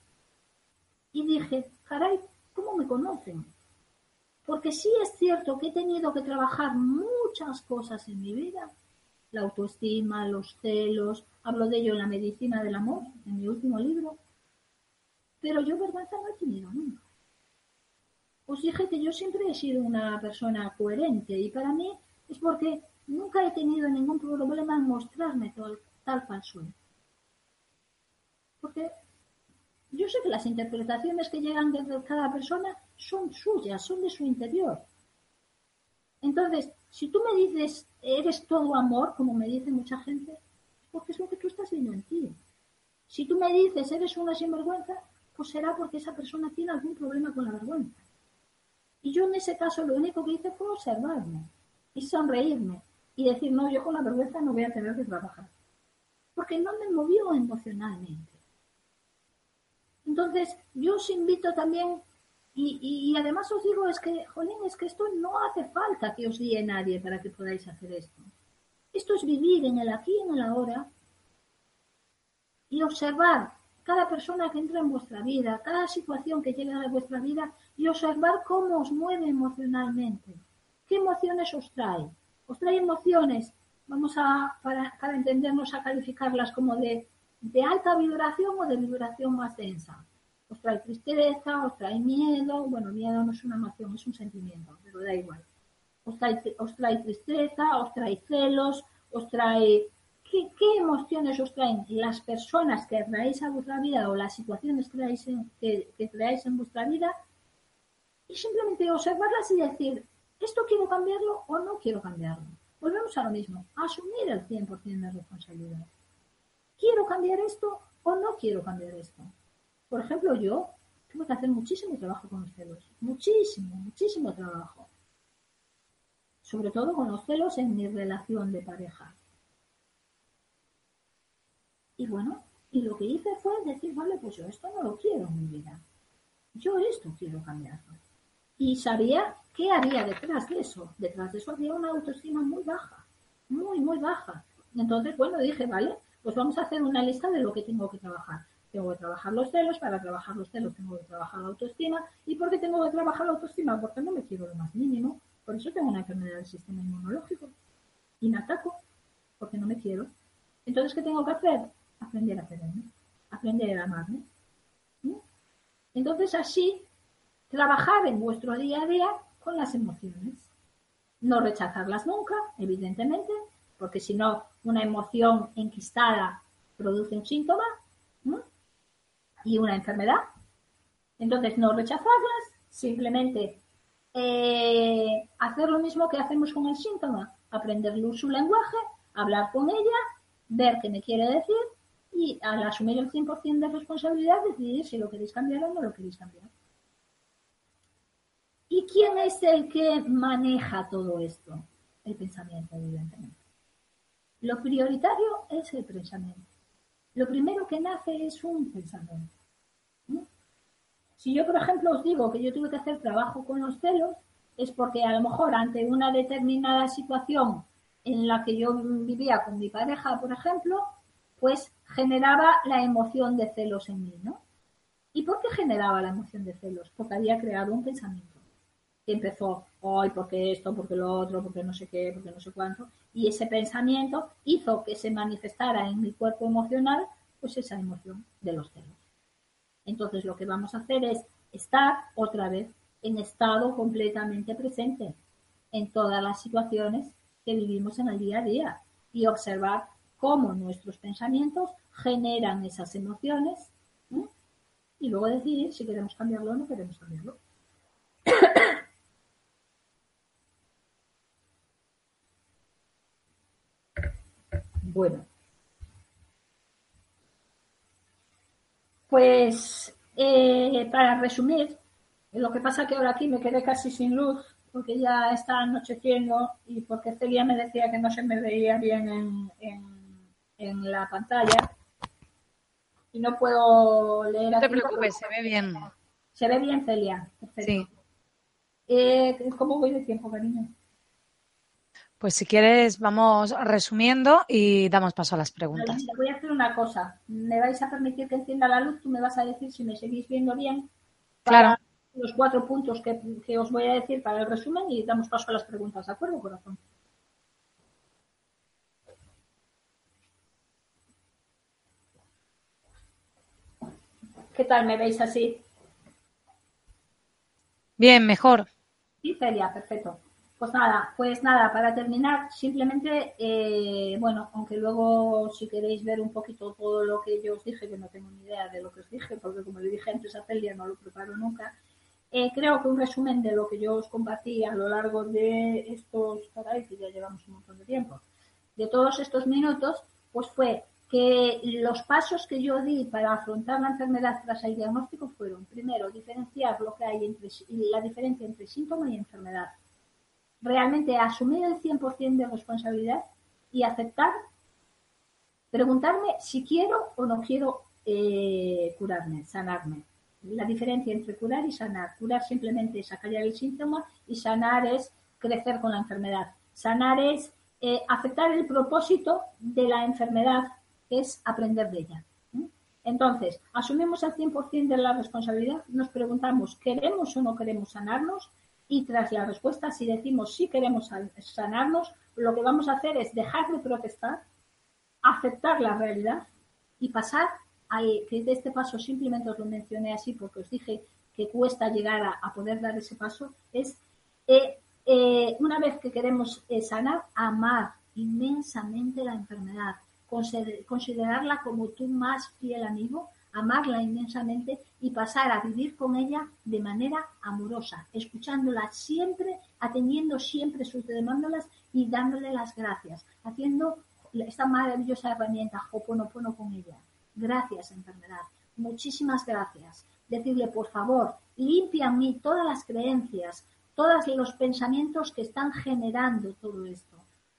y dije, caray, ¿cómo me conocen? Porque sí es cierto que he tenido que trabajar muchas cosas en mi vida. La autoestima, los celos, hablo de ello en la medicina del amor, en mi último libro. Pero yo vergüenza no he tenido nunca. Os dije que yo siempre he sido una persona coherente y para mí es porque nunca he tenido ningún problema en mostrarme tal, tal soy. Porque yo sé que las interpretaciones que llegan desde cada persona son suyas, son de su interior. Entonces, si tú me dices, eres todo amor, como me dice mucha gente, porque es lo que tú estás viendo en ti. Si tú me dices, eres una sinvergüenza, pues será porque esa persona tiene algún problema con la vergüenza. Y yo en ese caso lo único que hice fue observarme y sonreírme y decir, no, yo con la vergüenza no voy a tener que trabajar. Porque no me movió emocionalmente. Entonces, yo os invito también Y, y, además os digo, es que, jolín, es que esto no hace falta que os guíe nadie para que podáis hacer esto. Esto es vivir en el aquí y en el ahora y observar cada persona que entra en vuestra vida, cada situación que llega a vuestra vida y observar cómo os mueve emocionalmente. ¿Qué emociones os trae? Os trae emociones, vamos a, para, para entendernos, a calificarlas como de, de alta vibración o de vibración más densa. Os trae tristeza, os trae miedo, bueno, miedo no es una emoción, es un sentimiento, pero da igual. Os trae, os trae tristeza, os trae celos, os trae ¿Qué, emociones os traen las personas que traéis a vuestra vida o las situaciones que traéis, en, que, traéis en vuestra vida? Y simplemente observarlas y decir, ¿esto quiero cambiarlo o no quiero cambiarlo? Volvemos a lo mismo, asumir el 100% de responsabilidad. ¿Quiero cambiar esto o no quiero cambiar esto? Por ejemplo, yo tengo que hacer muchísimo trabajo con los celos, muchísimo, muchísimo trabajo. Sobre todo con los celos en mi relación de pareja. Y bueno, y lo que hice fue decir, vale, pues yo esto no lo quiero en mi vida. Yo esto quiero cambiarlo. Y sabía qué había detrás de eso. Detrás de eso había una autoestima muy baja, muy, muy baja. Entonces, bueno, dije, vale, pues vamos a hacer una lista de lo que tengo que trabajar. Tengo que trabajar los celos, para trabajar los celos tengo que trabajar la autoestima. ¿Y por qué tengo que trabajar la autoestima? Porque no me quiero lo más mínimo. Por eso tengo una enfermedad del sistema inmunológico. Y me ataco, porque no me quiero. Entonces, ¿qué tengo que hacer? aprender a quererme, aprender a amarme. Entonces así, trabajar en vuestro día a día con las emociones. No rechazarlas nunca, evidentemente, porque si no, una emoción enquistada produce un síntoma y una enfermedad. Entonces, no rechazarlas, simplemente eh, hacer lo mismo que hacemos con el síntoma, aprender su lenguaje, hablar con ella, ver qué me quiere decir y al asumir el 100% de responsabilidad decidir si lo queréis cambiar o no lo queréis cambiar. ¿Y quién es el que maneja todo esto? El pensamiento, evidentemente. Lo prioritario es el pensamiento. Lo primero que nace es un pensamiento. Si yo, por ejemplo, os digo que yo tuve que hacer trabajo con los celos, es porque a lo mejor ante una determinada situación en la que yo vivía con mi pareja, por ejemplo, pues generaba la emoción de celos en mí, ¿no? ¿Y por qué generaba la emoción de celos? Porque había creado un pensamiento empezó, hoy, porque esto, porque lo otro, porque no sé qué, porque no sé cuánto, y ese pensamiento hizo que se manifestara en mi cuerpo emocional, pues esa emoción de los celos. Entonces lo que vamos a hacer es estar otra vez en estado completamente presente en todas las situaciones que vivimos en el día a día y observar cómo nuestros pensamientos generan esas emociones y luego decidir si queremos cambiarlo o no queremos cambiarlo. Bueno. Pues eh, para resumir, lo que pasa que ahora aquí me quedé casi sin luz porque ya está anocheciendo y porque Celia me decía que no se me veía bien en en la pantalla y no puedo leer. No te preocupes, se ve bien. Se ve bien, Celia. Perfecto. Sí. Eh, ¿Cómo voy de tiempo, cariño? Pues si quieres, vamos resumiendo y damos paso a las preguntas. voy a hacer una cosa. ¿Me vais a permitir que encienda la luz? Tú me vas a decir si me seguís viendo bien. claro. Los cuatro puntos que, que os voy a decir para el resumen y damos paso a las preguntas. ¿De acuerdo, corazón? ¿Qué tal me veis así? Bien, mejor. Sí, Celia, perfecto. Pues nada, pues nada, para terminar, simplemente, eh, bueno, aunque luego si queréis ver un poquito todo lo que yo os dije, que no tengo ni idea de lo que os dije, porque como le dije antes a Celia, no lo preparo nunca, eh, creo que un resumen de lo que yo os compartí a lo largo de estos, caray, que ya llevamos un montón de tiempo, de todos estos minutos, pues fue que los pasos que yo di para afrontar la enfermedad tras el diagnóstico fueron, primero, diferenciar lo que hay entre la diferencia entre síntoma y enfermedad. Realmente asumir el 100% de responsabilidad y aceptar, preguntarme si quiero o no quiero eh, curarme, sanarme. la diferencia entre curar y sanar. Curar simplemente es sacar el síntoma y sanar es crecer con la enfermedad. Sanar es eh, aceptar el propósito de la enfermedad, es aprender de ella. Entonces, asumimos el 100% de la responsabilidad, nos preguntamos, ¿queremos o no queremos sanarnos? Y tras la respuesta, si decimos sí queremos sanarnos, lo que vamos a hacer es dejar de protestar, aceptar la realidad y pasar al que de este paso simplemente os lo mencioné así porque os dije que cuesta llegar a, poder dar ese paso, es eh, eh, una vez que queremos eh, sanar, amar inmensamente la enfermedad, considerarla como tu más fiel amigo, amarla inmensamente y pasar a vivir con ella de manera amorosa, escuchándola siempre, atendiendo siempre sus demandas y dándole las gracias, haciendo esta maravillosa herramienta Hoponopono con ella. Gracias, enfermedad. Muchísimas gracias. Decirle, por favor, limpia a mí todas las creencias, todos los pensamientos que están generando todo esto.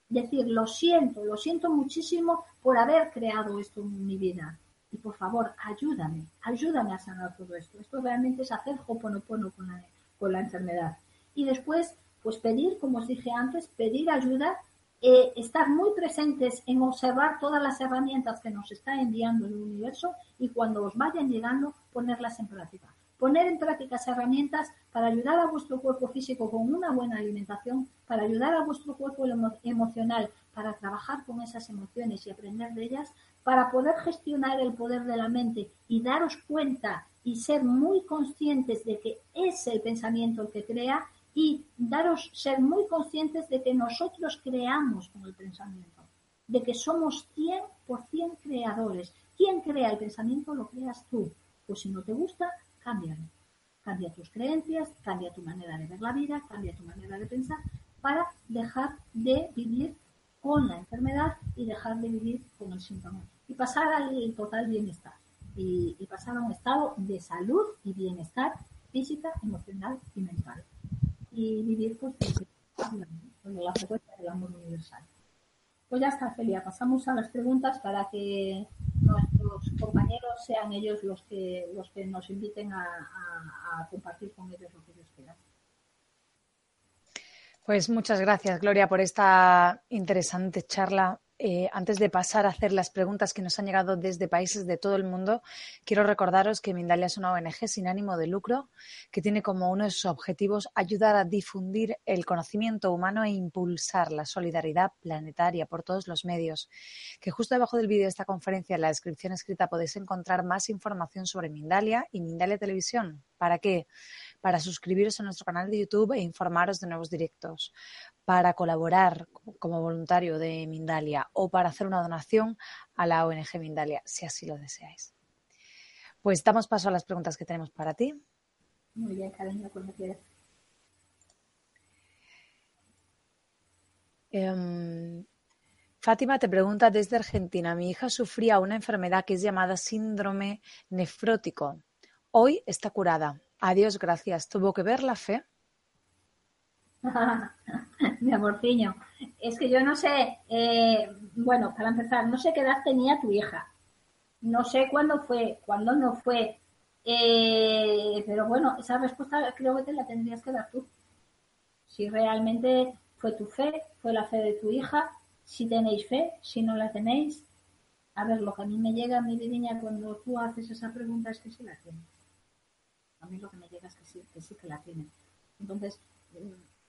Decir, lo siento, lo siento muchísimo por haber creado esto en mi vida. Y por favor, ayúdame, ayúdame a sanar todo esto. Esto realmente es hacer hoponopono con la, con la enfermedad. Y después, pues pedir, como os dije antes, pedir ayuda, eh, estar muy presentes en observar todas las herramientas que nos está enviando el universo y cuando os vayan llegando, ponerlas en práctica poner en práctica herramientas para ayudar a vuestro cuerpo físico con una buena alimentación, para ayudar a vuestro cuerpo emocional, para trabajar con esas emociones y aprender de ellas, para poder gestionar el poder de la mente y daros cuenta y ser muy conscientes de que es el pensamiento el que crea y daros ser muy conscientes de que nosotros creamos con el pensamiento, de que somos 100% creadores. Quien crea el pensamiento lo creas tú. Pues si no te gusta, cámbialo. Cambia tus creencias, cambia tu manera de ver la vida, cambia tu manera de pensar para dejar de vivir con la enfermedad y dejar de vivir con el síntoma. Y pasar al total bienestar. Y, pasar a un estado de salud y bienestar física, emocional y mental. Y vivir con la frecuencia del amor universal. Pues ya está, Celia. Pasamos a las preguntas para que nuestros compañeros sean ellos los que los que nos inviten a, a compartir con ellos lo que ellos quieran. Pues muchas gracias, Gloria, por esta interesante charla eh, antes de pasar a hacer las preguntas que nos han llegado desde países de todo el mundo, quiero recordaros que Mindalia es una ONG sin ánimo de lucro que tiene como uno de sus objetivos ayudar a difundir el conocimiento humano e impulsar la solidaridad planetaria por todos los medios. Que justo debajo del vídeo de esta conferencia, en la descripción escrita, podéis encontrar más información sobre Mindalia y Mindalia Televisión. ¿Para qué? Para suscribiros a nuestro canal de YouTube e informaros de nuevos directos para colaborar como voluntario de Mindalia o para hacer una donación a la ONG Mindalia, si así lo deseáis. Pues damos paso a las preguntas que tenemos para ti. Muy bien, cariño, cuando quieras. Em, Fátima te pregunta desde Argentina. Mi hija sufría una enfermedad que es llamada síndrome nefrótico. Hoy está curada. Adiós, gracias. ¿Tuvo que ver la fe? Mi amorciño. Es que yo no sé, eh, bueno, para empezar, no sé qué edad tenía tu hija. No sé cuándo fue, cuándo no fue. Eh, pero bueno, esa respuesta creo que te la tendrías que dar tú. Si realmente fue tu fe, fue la fe de tu hija, si tenéis fe, si no la tenéis. A ver, lo que a mí me llega, mi niña, cuando tú haces esa pregunta es que sí la tienes. A mí lo que me llega es que sí, que sí que la tienes. Entonces,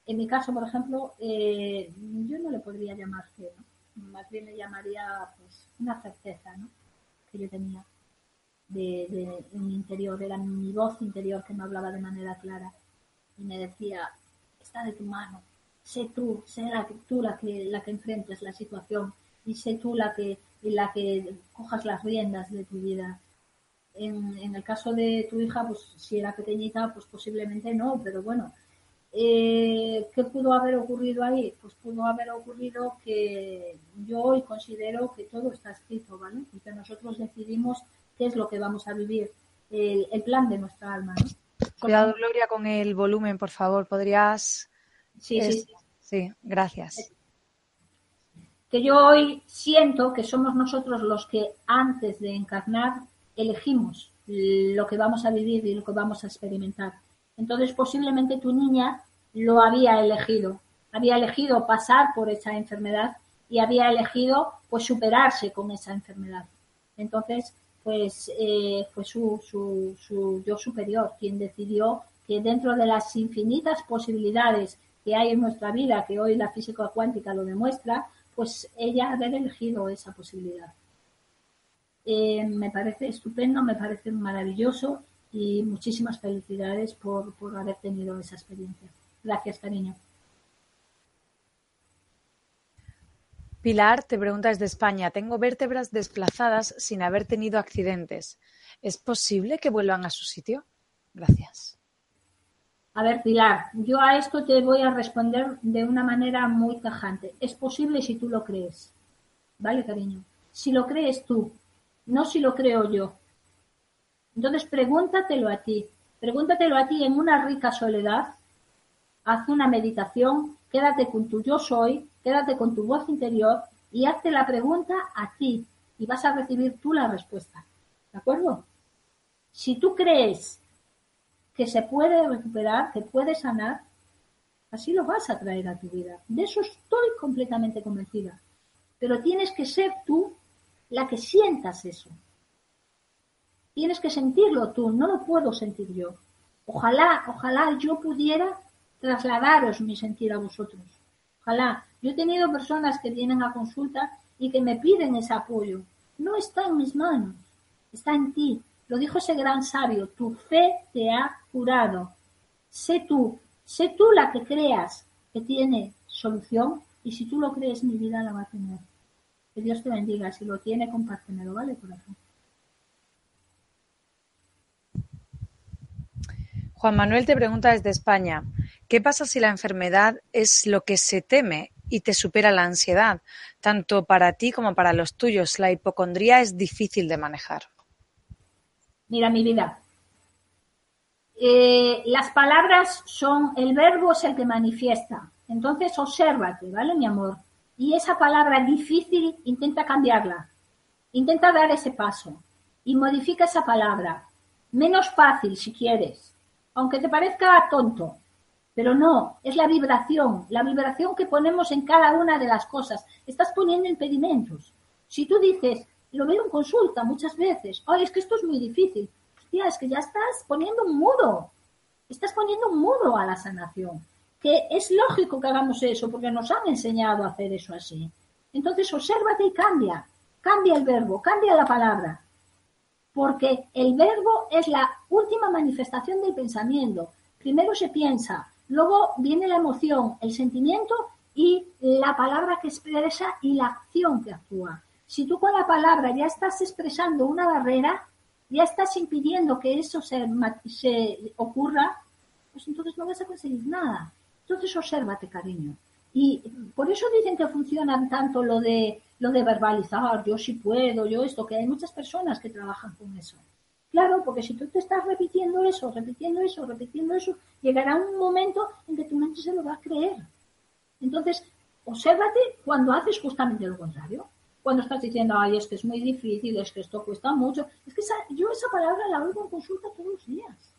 en mi caso, por ejemplo, eh, yo no le podría llamar fe, Más bien le llamaría pues una certeza, ¿no? Que yo tenía de, mi interior, era mi voz interior que me hablaba de manera clara y me decía, está de tu mano, sé tú, sé la, tú la que, la que enfrentes la situación y sé tú la que, la que cojas las riendas de tu vida. En, en el caso de tu hija, pues si era pequeñita, pues posiblemente no, pero bueno, eh, ¿Qué pudo haber ocurrido ahí? Pues pudo haber ocurrido que yo hoy considero que todo está escrito, ¿vale? Y que nosotros decidimos qué es lo que vamos a vivir, el, plan de nuestra alma, Cuidado, Gloria, con el volumen, por favor. ¿Podrías...? Sí, sí, sí. Sí, gracias. Que yo hoy siento que somos nosotros los que antes de encarnar elegimos lo que vamos a vivir y lo que vamos a experimentar. Entonces, posiblemente tu niña lo había elegido, había elegido pasar por esa enfermedad y había elegido pues superarse con esa enfermedad. Entonces, pues eh, fue su, su, su yo superior quien decidió que dentro de las infinitas posibilidades que hay en nuestra vida, que hoy la física cuántica lo demuestra, pues ella haber elegido esa posibilidad. Eh, me parece estupendo, me parece maravilloso y muchísimas felicidades por, por haber tenido esa experiencia. Gracias, cariño. Pilar te pregunta desde España, tengo vértebras desplazadas sin haber tenido accidentes. ¿Es posible que vuelvan a su sitio? Gracias. A ver, Pilar, yo a esto te voy a responder de una manera muy tajante. Es posible si tú lo crees. ¿Vale, cariño? Si lo crees tú, no si lo creo yo. Entonces pregúntatelo a ti. Pregúntatelo a ti en una rica soledad. Haz una meditación, quédate con tu yo soy, quédate con tu voz interior y hazte la pregunta a ti y vas a recibir tú la respuesta. ¿De acuerdo? Si tú crees que se puede recuperar, que puede sanar, así lo vas a traer a tu vida. De eso estoy completamente convencida. Pero tienes que ser tú la que sientas eso. Tienes que sentirlo tú, no lo puedo sentir yo. Ojalá, ojalá yo pudiera trasladaros mi sentir a vosotros. Ojalá. Yo he tenido personas que vienen a consulta y que me piden ese apoyo. No está en mis manos, está en ti. Lo dijo ese gran sabio, tu fe te ha curado. Sé tú, sé tú la que creas que tiene solución y si tú lo crees, mi vida la va a tener. Que Dios te bendiga. Si lo tiene, compártemelo, ¿vale, corazón? Juan Manuel te pregunta desde España, ¿qué pasa si la enfermedad es lo que se teme y te supera la ansiedad? Tanto para ti como para los tuyos, la hipocondría es difícil de manejar. Mira mi vida. Eh, las palabras son, el verbo es el que manifiesta. Entonces, obsérvate, ¿vale, mi amor? Y esa palabra difícil, intenta cambiarla. Intenta dar ese paso y modifica esa palabra. Menos fácil, si quieres. Aunque te parezca tonto. Pero no, es la vibración, la vibración que ponemos en cada una de las cosas. Estás poniendo impedimentos. Si tú dices, lo veo en consulta muchas veces. Ay, es que esto es muy difícil. Hostia, es que ya estás poniendo un muro. Estás poniendo un muro a la sanación. Que es lógico que hagamos eso porque nos han enseñado a hacer eso así. Entonces, obsérvate y cambia. Cambia el verbo, cambia la palabra. Porque el verbo es la última manifestación del pensamiento. Primero se piensa, luego viene la emoción, el sentimiento y la palabra que expresa y la acción que actúa. Si tú con la palabra ya estás expresando una barrera, ya estás impidiendo que eso se, se ocurra, pues entonces no vas a conseguir nada. Entonces obsérvate, cariño. Y por eso dicen que funcionan tanto lo de lo de verbalizar, yo sí puedo, yo esto, que hay muchas personas que trabajan con eso. Claro, porque si tú te estás repitiendo eso, repitiendo eso, repitiendo eso, llegará un momento en que tu mente se lo va a creer. Entonces, obsérvate cuando haces justamente lo contrario cuando estás diciendo, ay, es que es muy difícil, es que esto cuesta mucho. Es que yo esa palabra la oigo en consulta todos los días.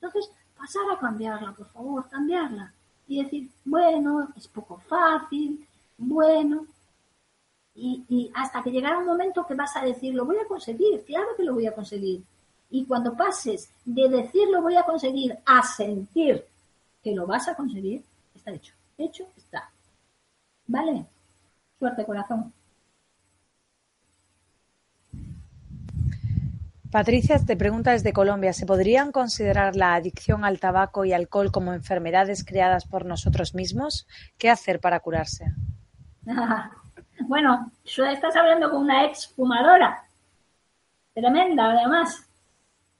Entonces, pasar a cambiarla, por favor, cambiarla. Y decir, bueno, es poco fácil, bueno. Y, y hasta que llegará un momento que vas a decir, lo voy a conseguir, claro que lo voy a conseguir. Y cuando pases de decir lo voy a conseguir a sentir que lo vas a conseguir, está hecho. Hecho está. ¿Vale? Suerte, corazón. Patricia te pregunta desde Colombia, ¿se podrían considerar la adicción al tabaco y alcohol como enfermedades creadas por nosotros mismos? ¿Qué hacer para curarse? bueno, estás hablando con una ex fumadora, tremenda además,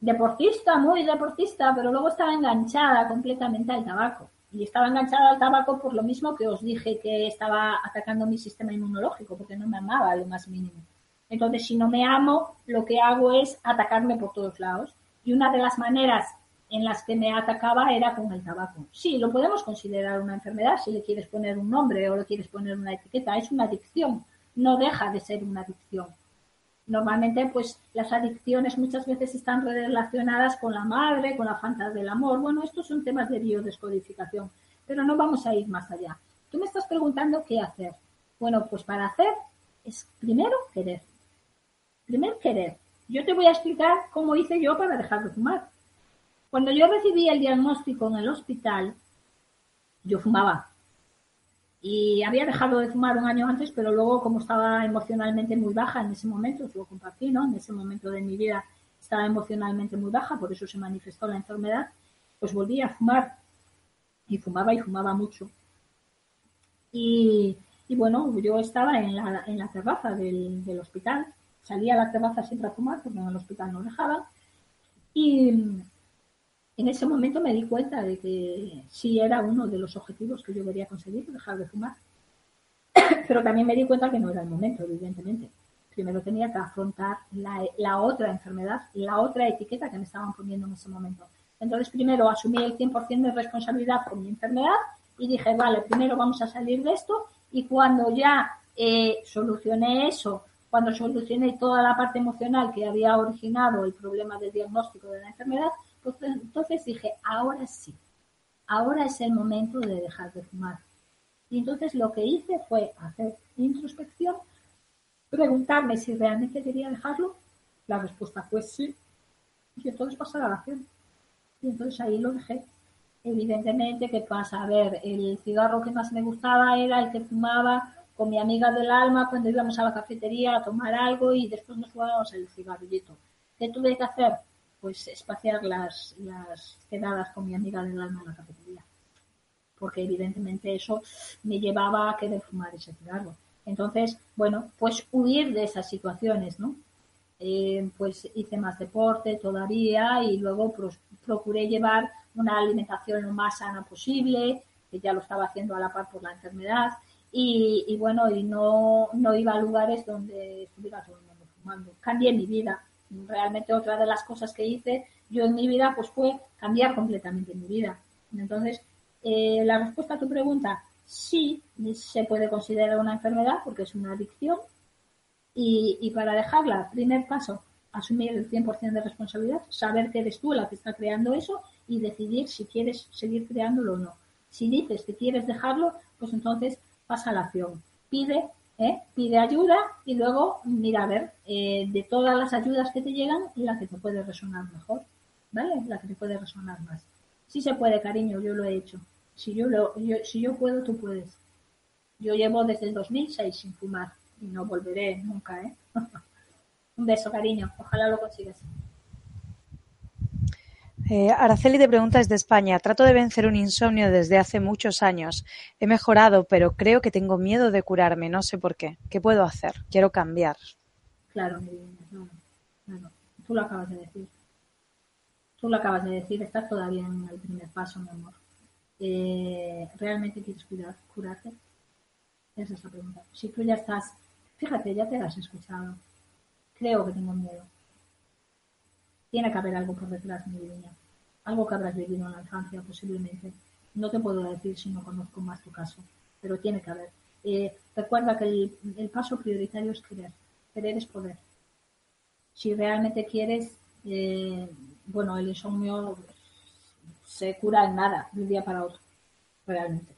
deportista, muy deportista, pero luego estaba enganchada completamente al tabaco. Y estaba enganchada al tabaco por lo mismo que os dije que estaba atacando mi sistema inmunológico, porque no me amaba lo más mínimo. Entonces, si no me amo, lo que hago es atacarme por todos lados. Y una de las maneras en las que me atacaba era con el tabaco. Sí, lo podemos considerar una enfermedad si le quieres poner un nombre o le quieres poner una etiqueta. Es una adicción, no deja de ser una adicción. Normalmente, pues las adicciones muchas veces están relacionadas con la madre, con la falta del amor. Bueno, estos son temas de biodescodificación, pero no vamos a ir más allá. Tú me estás preguntando qué hacer. Bueno, pues para hacer es primero querer. Primero querer. Yo te voy a explicar cómo hice yo para dejar de fumar. Cuando yo recibí el diagnóstico en el hospital, yo fumaba. Y había dejado de fumar un año antes, pero luego como estaba emocionalmente muy baja en ese momento, lo compartí, ¿no? En ese momento de mi vida estaba emocionalmente muy baja, por eso se manifestó la enfermedad, pues volví a fumar. Y fumaba y fumaba mucho. Y, bueno, yo estaba en la, en la terraza del, del, hospital, salía a la terraza siempre a fumar porque en el hospital no dejaban. Y en ese momento me di cuenta de que sí era uno de los objetivos que yo quería conseguir, dejar de fumar. Pero también me di cuenta que no era el momento, evidentemente. Primero tenía que afrontar la, la otra enfermedad, la otra etiqueta que me estaban poniendo en ese momento. Entonces, primero asumí el 100% de responsabilidad por mi enfermedad y dije, vale, primero vamos a salir de esto y cuando ya eh, solucioné eso, cuando solucioné toda la parte emocional que había originado el problema del diagnóstico de la enfermedad, pues entonces dije, ahora sí, ahora es el momento de dejar de fumar. Y entonces lo que hice fue hacer introspección, preguntarme si realmente quería dejarlo. La respuesta fue sí. Y entonces pasar a la acción. Y entonces ahí lo dejé. Evidentemente, ¿qué pasa? A ver, el cigarro que más me gustaba era el que fumaba con mi amiga del alma cuando íbamos a la cafetería a tomar algo y después nos fumábamos el cigarrillito. ¿Qué tuve que hacer? Pues espaciar las, las quedadas con mi amiga del alma en la cafetería. Porque evidentemente eso me llevaba a querer fumar ese cigarro. Entonces, bueno, pues huir de esas situaciones, ¿no? Eh, pues hice más deporte todavía y luego pues, procuré llevar una alimentación lo más sana posible, que ya lo estaba haciendo a la par por la enfermedad, y, bueno, y no, no iba a lugares donde estuviera todo el mundo fumando. Cambié mi vida. Realmente otra de las cosas que hice yo en mi vida pues fue cambiar completamente mi vida. Entonces, eh, la respuesta a tu pregunta, sí se puede considerar una enfermedad porque es una adicción. Y, y para dejarla, primer paso, asumir el 100% de responsabilidad, saber que eres tú la que está creando eso y decidir si quieres seguir creándolo o no. Si dices que quieres dejarlo, pues entonces pasa a la acción. Pide, ¿eh? pide ayuda y luego mira a ver eh, de todas las ayudas que te llegan la que te puede resonar mejor, ¿vale? La que te puede resonar más. Si se puede, cariño, yo lo he hecho. Si yo, lo, si yo puedo, tú puedes. Yo llevo desde el 2006 sin fumar y no volveré nunca, ¿eh? Un beso, cariño. Ojalá lo consigas. Eh, Araceli te pregunta desde España. Trato de vencer un insomnio desde hace muchos años. He mejorado, pero creo que tengo miedo de curarme. No sé por qué. ¿Qué puedo hacer? Quiero cambiar. Claro, claro, Tú lo acabas de decir. Tú lo acabas de decir. Estás todavía en el primer paso, mi amor. Eh, ¿Realmente quieres cuidar, curarte? Esa es la pregunta. Si tú ya estás, fíjate, ya te has escuchado. Creo que tengo miedo. Tiene que haber algo por detrás, mi niña algo que habrás vivido en la infancia posiblemente. No te puedo decir si no conozco más tu caso, pero tiene que haber. Eh, recuerda que el, paso prioritario es querer. Querer es poder. Si realmente quieres, eh, bueno, el insomnio se cura en nada, de un día para otro, realmente.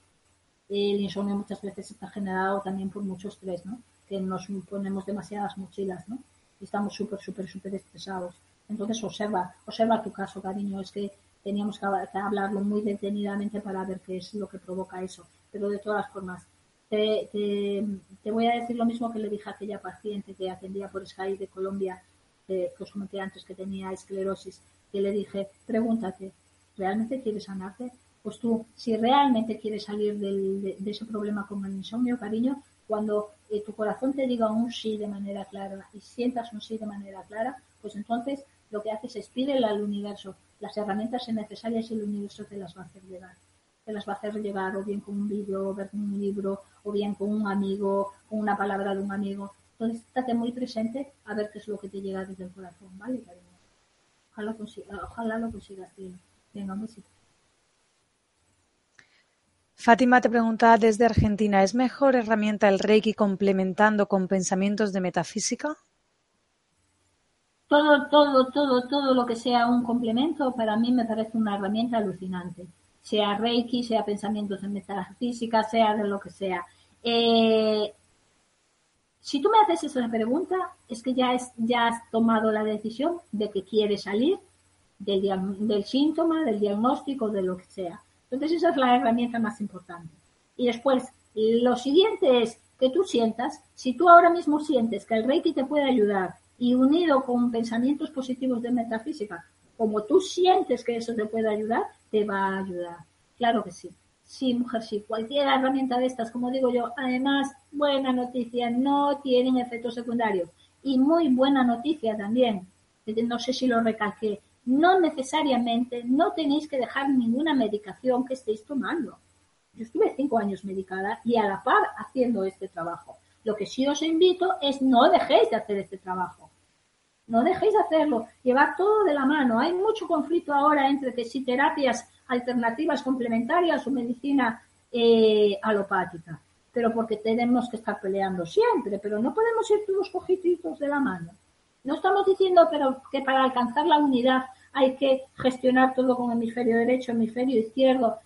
El insomnio muchas veces está generado también por mucho estrés, ¿no? Que nos ponemos demasiadas mochilas, ¿no? Y estamos súper, súper, súper estresados entonces observa, observa tu caso, cariño, es que teníamos que hablarlo muy detenidamente para ver qué es lo que provoca eso. Pero de todas formas, te, voy a decir lo mismo que le dije a aquella paciente que atendía por Skype de Colombia, que os comenté antes que tenía esclerosis, que le dije, pregúntate, ¿realmente quieres sanarte? Pues tú, si realmente quieres salir de, ese problema con el insomnio, cariño, cuando eh, tu corazón te diga un sí de manera clara y sientas un sí de manera clara, pues entonces lo que haces es pídele al universo las herramientas necesarias y el universo te las va a hacer llegar. Te las va a hacer llegar o bien con un vídeo, o ver un libro, o bien con un amigo, con una palabra de un amigo. Entonces, estate muy presente a ver qué es lo que te llega desde el corazón, ¿vale, cariño? Ojalá, ojalá lo consigas, tío. Venga, besito. Fátima te pregunta desde Argentina, ¿es mejor herramienta el Reiki complementando con pensamientos de metafísica? Todo, todo, todo, todo lo que sea un complemento para mí me parece una herramienta alucinante. Sea Reiki, sea pensamientos en metafísica, sea de lo que sea. Eh, si tú me haces esa pregunta, es que ya, es, ya has tomado la decisión de que quieres salir del, del síntoma, del diagnóstico, de lo que sea. Entonces esa es la herramienta más importante. Y después, lo siguiente es que tú sientas, si tú ahora mismo sientes que el Reiki te puede ayudar y unido con pensamientos positivos de metafísica, como tú sientes que eso te puede ayudar, te va a ayudar. Claro que sí. Sí, mujer, sí. Cualquier herramienta de estas, como digo yo, además, buena noticia, no tienen efectos secundarios. Y muy buena noticia también, no sé si lo recalqué, no necesariamente, no tenéis que dejar ninguna medicación que estéis tomando. Yo estuve cinco años medicada y a la par haciendo este trabajo. Lo que sí os invito es no dejéis de hacer este trabajo. No dejéis de hacerlo. Llevar todo de la mano. Hay mucho conflicto ahora entre si terapias alternativas complementarias o medicina eh, alopática. Pero porque tenemos que estar peleando siempre. Pero no podemos ir todos cojitos de la mano. No estamos diciendo pero que para alcanzar la unidad hay que gestionar todo con hemisferio derecho, hemisferio izquierdo.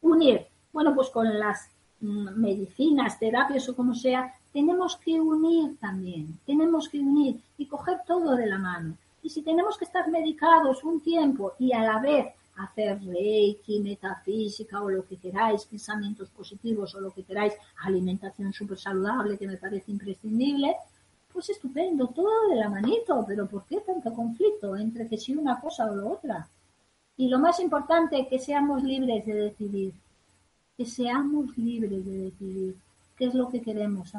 Unir. Bueno, pues con las mm, medicinas, terapias o como sea, tenemos que unir también, tenemos que unir y coger todo de la mano. Y si tenemos que estar medicados un tiempo y a la vez hacer reiki, metafísica o lo que queráis, pensamientos positivos o lo que queráis, alimentación súper saludable que me parece imprescindible, pues estupendo, todo de la manito, pero ¿por qué tanto conflicto entre que si una cosa o la otra? Y lo más importante, que seamos libres de decidir, que seamos libres de decidir qué es lo que queremos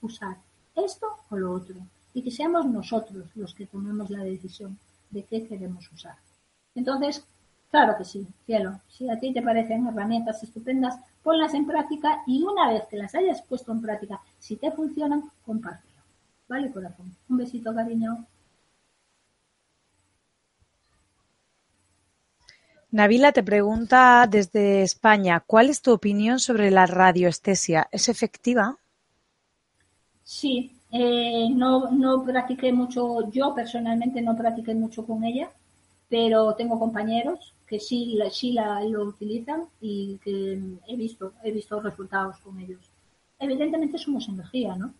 usar, esto o lo otro, y que seamos nosotros los que tomemos la decisión de qué queremos usar. Entonces, claro que sí, cielo, si a ti te parecen herramientas estupendas, ponlas en práctica y una vez que las hayas puesto en práctica, si te funcionan, compártelo. ¿Vale, corazón? Un besito, cariño. Nabila te pregunta desde España, ¿cuál es tu opinión sobre la radioestesia? ¿Es efectiva? Sí, eh, no, no practiqué mucho, yo personalmente no practiqué mucho con ella, pero tengo compañeros que sí, sí la, lo utilizan y que he visto, he visto resultados con ellos. Evidentemente somos energía, ¿no?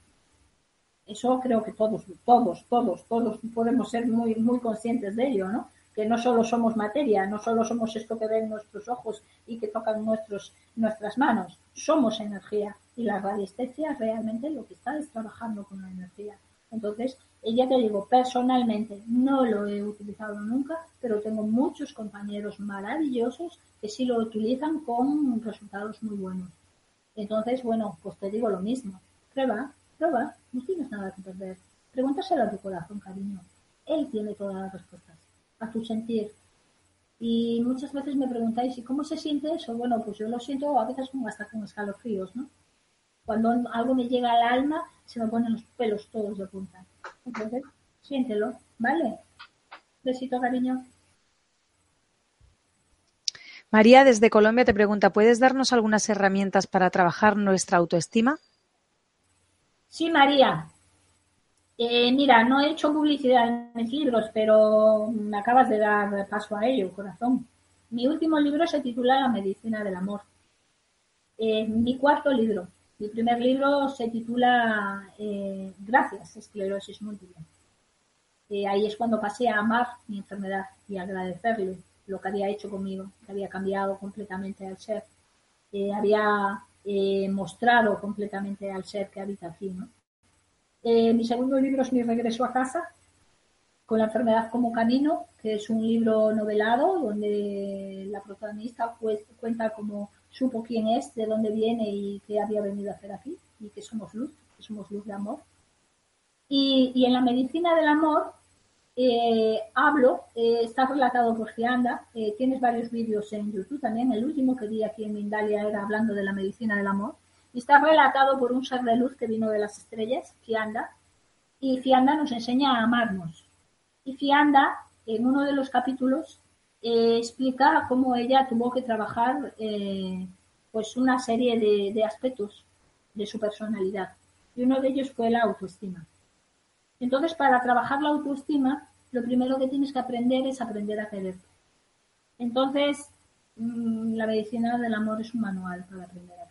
Eso creo que todos, todos, todos, todos podemos ser muy, muy conscientes de ello, ¿no? Que no solo somos materia, no solo somos esto que ven nuestros ojos y que tocan nuestras manos, somos energía y la radiestesia realmente lo que está es trabajando con la energía. Entonces, ya te digo, personalmente no lo he utilizado nunca, pero tengo muchos compañeros maravillosos que sí lo utilizan con resultados muy buenos. Entonces, bueno, pues te digo lo mismo. Prueba, prueba, no tienes nada que perder. Pregúntaselo a tu corazón, cariño. Él tiene todas las respuestas a tu sentir. Y muchas veces me preguntáis, ¿y cómo se siente eso? Bueno, pues yo lo siento a veces como hasta con escalofríos, ¿no? Cuando algo me llega al alma, se me ponen los pelos todos de punta. Entonces, siéntelo, ¿vale? Besito, cariño. María desde Colombia te pregunta, ¿puedes darnos algunas herramientas para trabajar nuestra autoestima? Sí, María. Eh, mira, no he hecho publicidad en mis libros, pero me acabas de dar paso a ello, corazón. Mi último libro se titula La medicina del amor. Eh, mi cuarto libro. Mi primer libro se titula eh, Gracias, esclerosis múltiple. ahí es cuando pasé a amar mi enfermedad y agradecerle lo que había hecho conmigo, que había cambiado completamente al ser, había mostrado completamente al ser que habita aquí, ¿no? Eh, mi segundo libro es Mi regreso a casa, con la enfermedad como camino, que es un libro novelado donde la protagonista cuenta cómo supo quién es, de dónde viene y qué había venido a hacer aquí, y que somos luz, que somos luz de amor. Y, en la medicina del amor eh, hablo, eh, está relatado por Gianda, tienes varios vídeos en YouTube también, el último que vi aquí en Mindalia era hablando de la medicina del amor, y está relatado por un ser de luz que vino de las estrellas, Fianda, y Fianda nos enseña a amarnos. Y Fianda, en uno de los capítulos, eh, explica cómo ella tuvo que trabajar eh, pues una serie de, aspectos de su personalidad. Y uno de ellos fue la autoestima. Entonces, para trabajar la autoestima, lo primero que tienes que aprender es aprender a quererte. Entonces, mm, la medicina del amor es un manual para aprender a.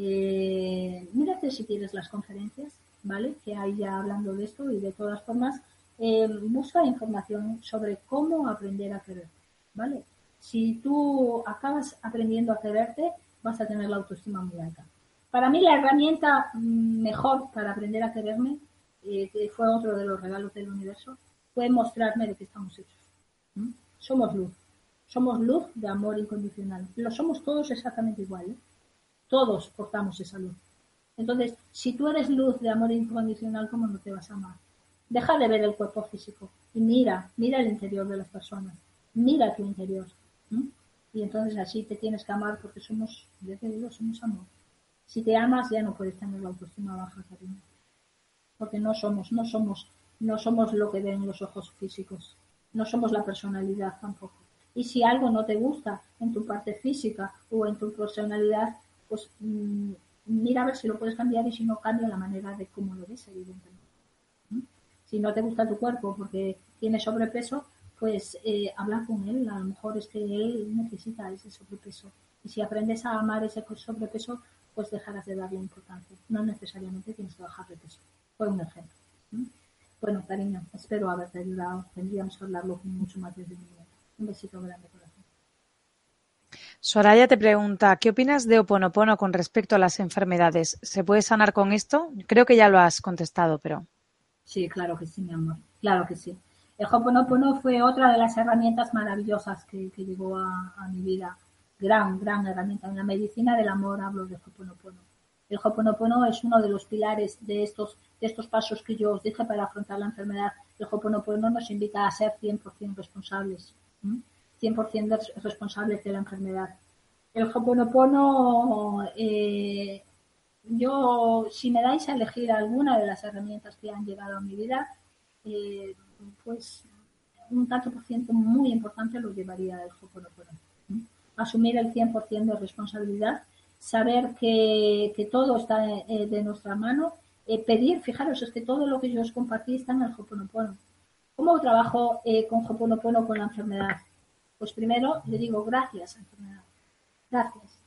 Eh, mírate si quieres las conferencias, ¿vale? Que hay ya hablando de esto y de todas formas, eh, busca información sobre cómo aprender a quererte, ¿vale? Si tú acabas aprendiendo a quererte, vas a tener la autoestima muy alta. Para mí la herramienta mejor para aprender a quererme, eh, que fue otro de los regalos del universo, fue mostrarme de qué estamos hechos. Somos luz. Somos luz de amor incondicional. Lo somos todos exactamente igual. ¿eh? Todos portamos esa luz. Entonces, si tú eres luz de amor incondicional, ¿cómo no te vas a amar? Deja de ver el cuerpo físico y mira, mira el interior de las personas. Mira tu interior. Y entonces así te tienes que amar porque somos, ya te somos amor. Si te amas ya no puedes tener la autoestima baja, cariño. Porque no somos, no somos, no somos lo que ven los ojos físicos. No somos la personalidad tampoco. Y si algo no te gusta en tu parte física o en tu personalidad, pues mm, mira a ver si lo puedes cambiar y si no, cambia la manera de cómo lo ves, evidentemente. Si no te gusta tu cuerpo porque tienes sobrepeso, pues eh, habla con él. A lo mejor es que él necesita ese sobrepeso. Y si aprendes a amar ese sobrepeso, pues dejarás de darle importancia. No necesariamente tienes que bajar de peso. Fue un ejemplo. Bueno, cariño, espero haberte ayudado. Tendríamos que hablarlo mucho más desde mi Un besito grande. Soraya te pregunta, ¿qué opinas de Oponopono con respecto a las enfermedades? ¿Se puede sanar con esto? Creo que ya lo has contestado, pero. Sí, claro que sí, mi amor. Claro que sí. El Hoponopono fue otra de las herramientas maravillosas que, llegó a, mi vida. Gran, gran herramienta. En la medicina del amor hablo de Hoponopono. El Hoponopono es uno de los pilares de estos, de estos pasos que yo os dije para afrontar la enfermedad. El Hoponopono nos invita a ser 100% responsables. 100% responsables de la enfermedad. El Hoponopono, eh, yo, si me dais a elegir alguna de las herramientas que han llegado a mi vida, eh, pues un tanto por ciento muy importante lo llevaría el Hoponopono. Asumir el 100% de responsabilidad, saber que, todo está eh, de nuestra mano, pedir, fijaros, es que todo lo que yo os compartí está en el Hoponopono. ¿Cómo trabajo con Hoponopono con la enfermedad? Pues primero le digo gracias, enfermedad. Gracias.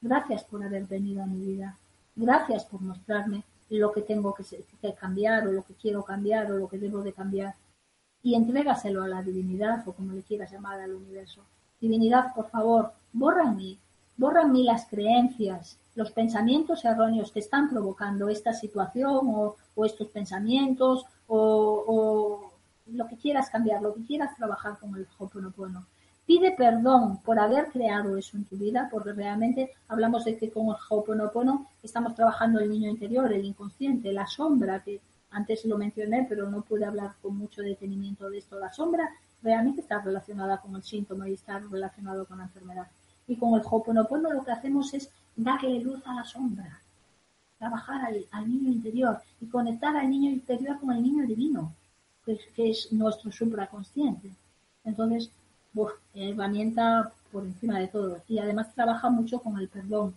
Gracias por haber venido a mi vida. Gracias por mostrarme lo que tengo que, cambiar o lo que quiero cambiar o lo que debo de cambiar. Y entrégaselo a la divinidad o como le quieras llamar al universo. Divinidad, por favor, borra en mí, borra en mí las creencias, los pensamientos erróneos que están provocando esta situación o, estos pensamientos o, o, lo que quieras cambiar, lo que quieras trabajar con el Hoponopono. Pide perdón por haber creado eso en tu vida, porque realmente hablamos de que con el Ho'oponopono estamos trabajando el niño interior, el inconsciente, la sombra, que antes lo mencioné, pero no pude hablar con mucho detenimiento de esto. La sombra realmente está relacionada con el síntoma y está relacionado con la enfermedad. Y con el Ho'oponopono lo que hacemos es darle luz a la sombra, trabajar al, niño interior y conectar al niño interior con el niño divino, que es nuestro supraconsciente. Entonces, herramienta por encima de todo. Y además trabaja mucho con el perdón,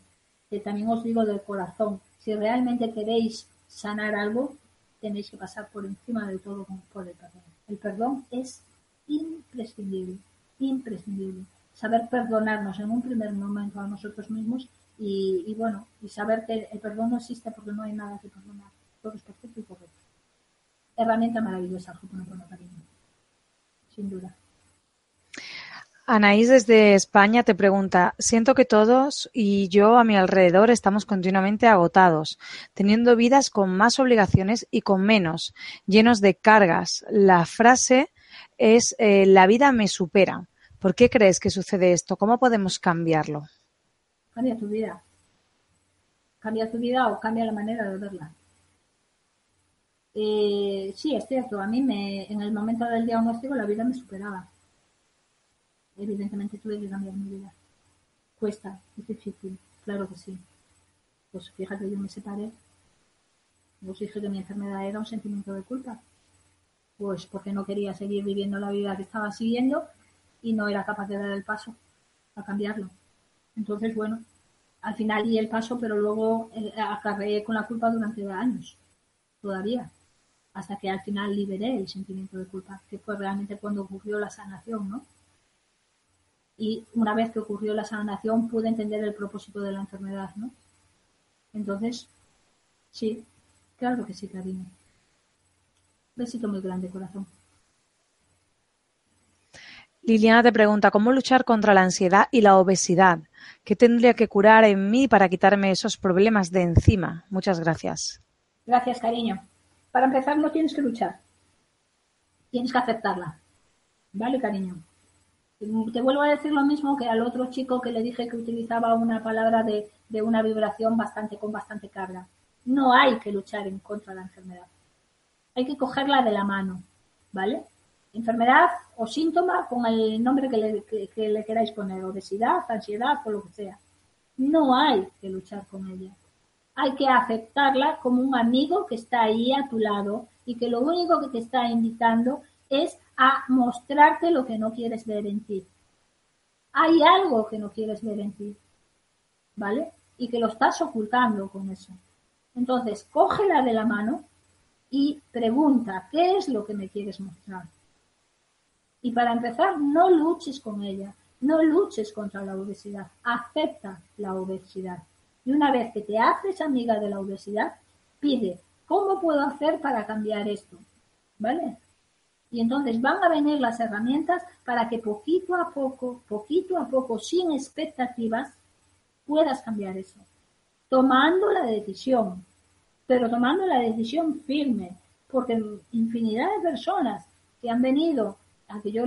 que también os digo del corazón. Si realmente queréis sanar algo, tenéis que pasar por encima de todo por el perdón. El perdón es imprescindible, imprescindible. Saber perdonarnos en un primer momento a nosotros mismos y, bueno, y saber que el perdón no existe porque no hay nada que perdonar. Todo es perfecto y correcto. Herramienta maravillosa, Sin duda. Anaís desde España te pregunta, siento que todos y yo a mi alrededor estamos continuamente agotados, teniendo vidas con más obligaciones y con menos, llenos de cargas. La frase es eh, la vida me supera. ¿Por qué crees que sucede esto? ¿Cómo podemos cambiarlo? Cambia tu vida. Cambia tu vida o cambia la manera de verla. Eh, sí, es cierto. A mí me, en el momento del diagnóstico la vida me superaba evidentemente tuve que cambiar mi vida. Cuesta, es difícil, claro que sí. Pues fíjate, yo me separé. Os dije que mi enfermedad era un sentimiento de culpa. Pues porque no quería seguir viviendo la vida que estaba siguiendo y no era capaz de dar el paso a cambiarlo. Entonces, bueno, al final di el paso, pero luego eh, acarreé con la culpa durante años, todavía, hasta que al final liberé el sentimiento de culpa, que fue realmente cuando ocurrió la sanación, ¿no? Y una vez que ocurrió la sanación pude entender el propósito de la enfermedad, ¿no? Entonces, sí, claro que sí, cariño. Besito muy grande, corazón. Liliana te pregunta, ¿cómo luchar contra la ansiedad y la obesidad? ¿Qué tendría que curar en mí para quitarme esos problemas de encima? Muchas gracias. Gracias, cariño. Para empezar, no tienes que luchar. Tienes que aceptarla. ¿Vale, cariño? Te vuelvo a decir lo mismo que al otro chico que le dije que utilizaba una palabra de, de una vibración bastante con bastante carga. No hay que luchar en contra de la enfermedad. Hay que cogerla de la mano, ¿vale? enfermedad o síntoma con el nombre que le, queráis poner, obesidad, ansiedad o lo que sea. No hay que luchar con ella. Hay que aceptarla como un amigo que está ahí a tu lado y que lo único que te está invitando es a mostrarte lo que no quieres ver en ti. Hay algo que no quieres ver en ti, ¿vale? Y que lo estás ocultando con eso. Entonces, cógela de la mano y pregunta, ¿qué es lo que me quieres mostrar? Y para empezar, no luches con ella, no luches contra la obesidad, acepta la obesidad. Y una vez que te haces amiga de la obesidad, pide, ¿cómo puedo hacer para cambiar esto? ¿Vale? Y entonces van a venir las herramientas para que poquito a poco, poquito a poco, sin expectativas, puedas cambiar eso. Tomando la decisión, pero tomando la decisión firme, porque infinidad de personas que han venido a que yo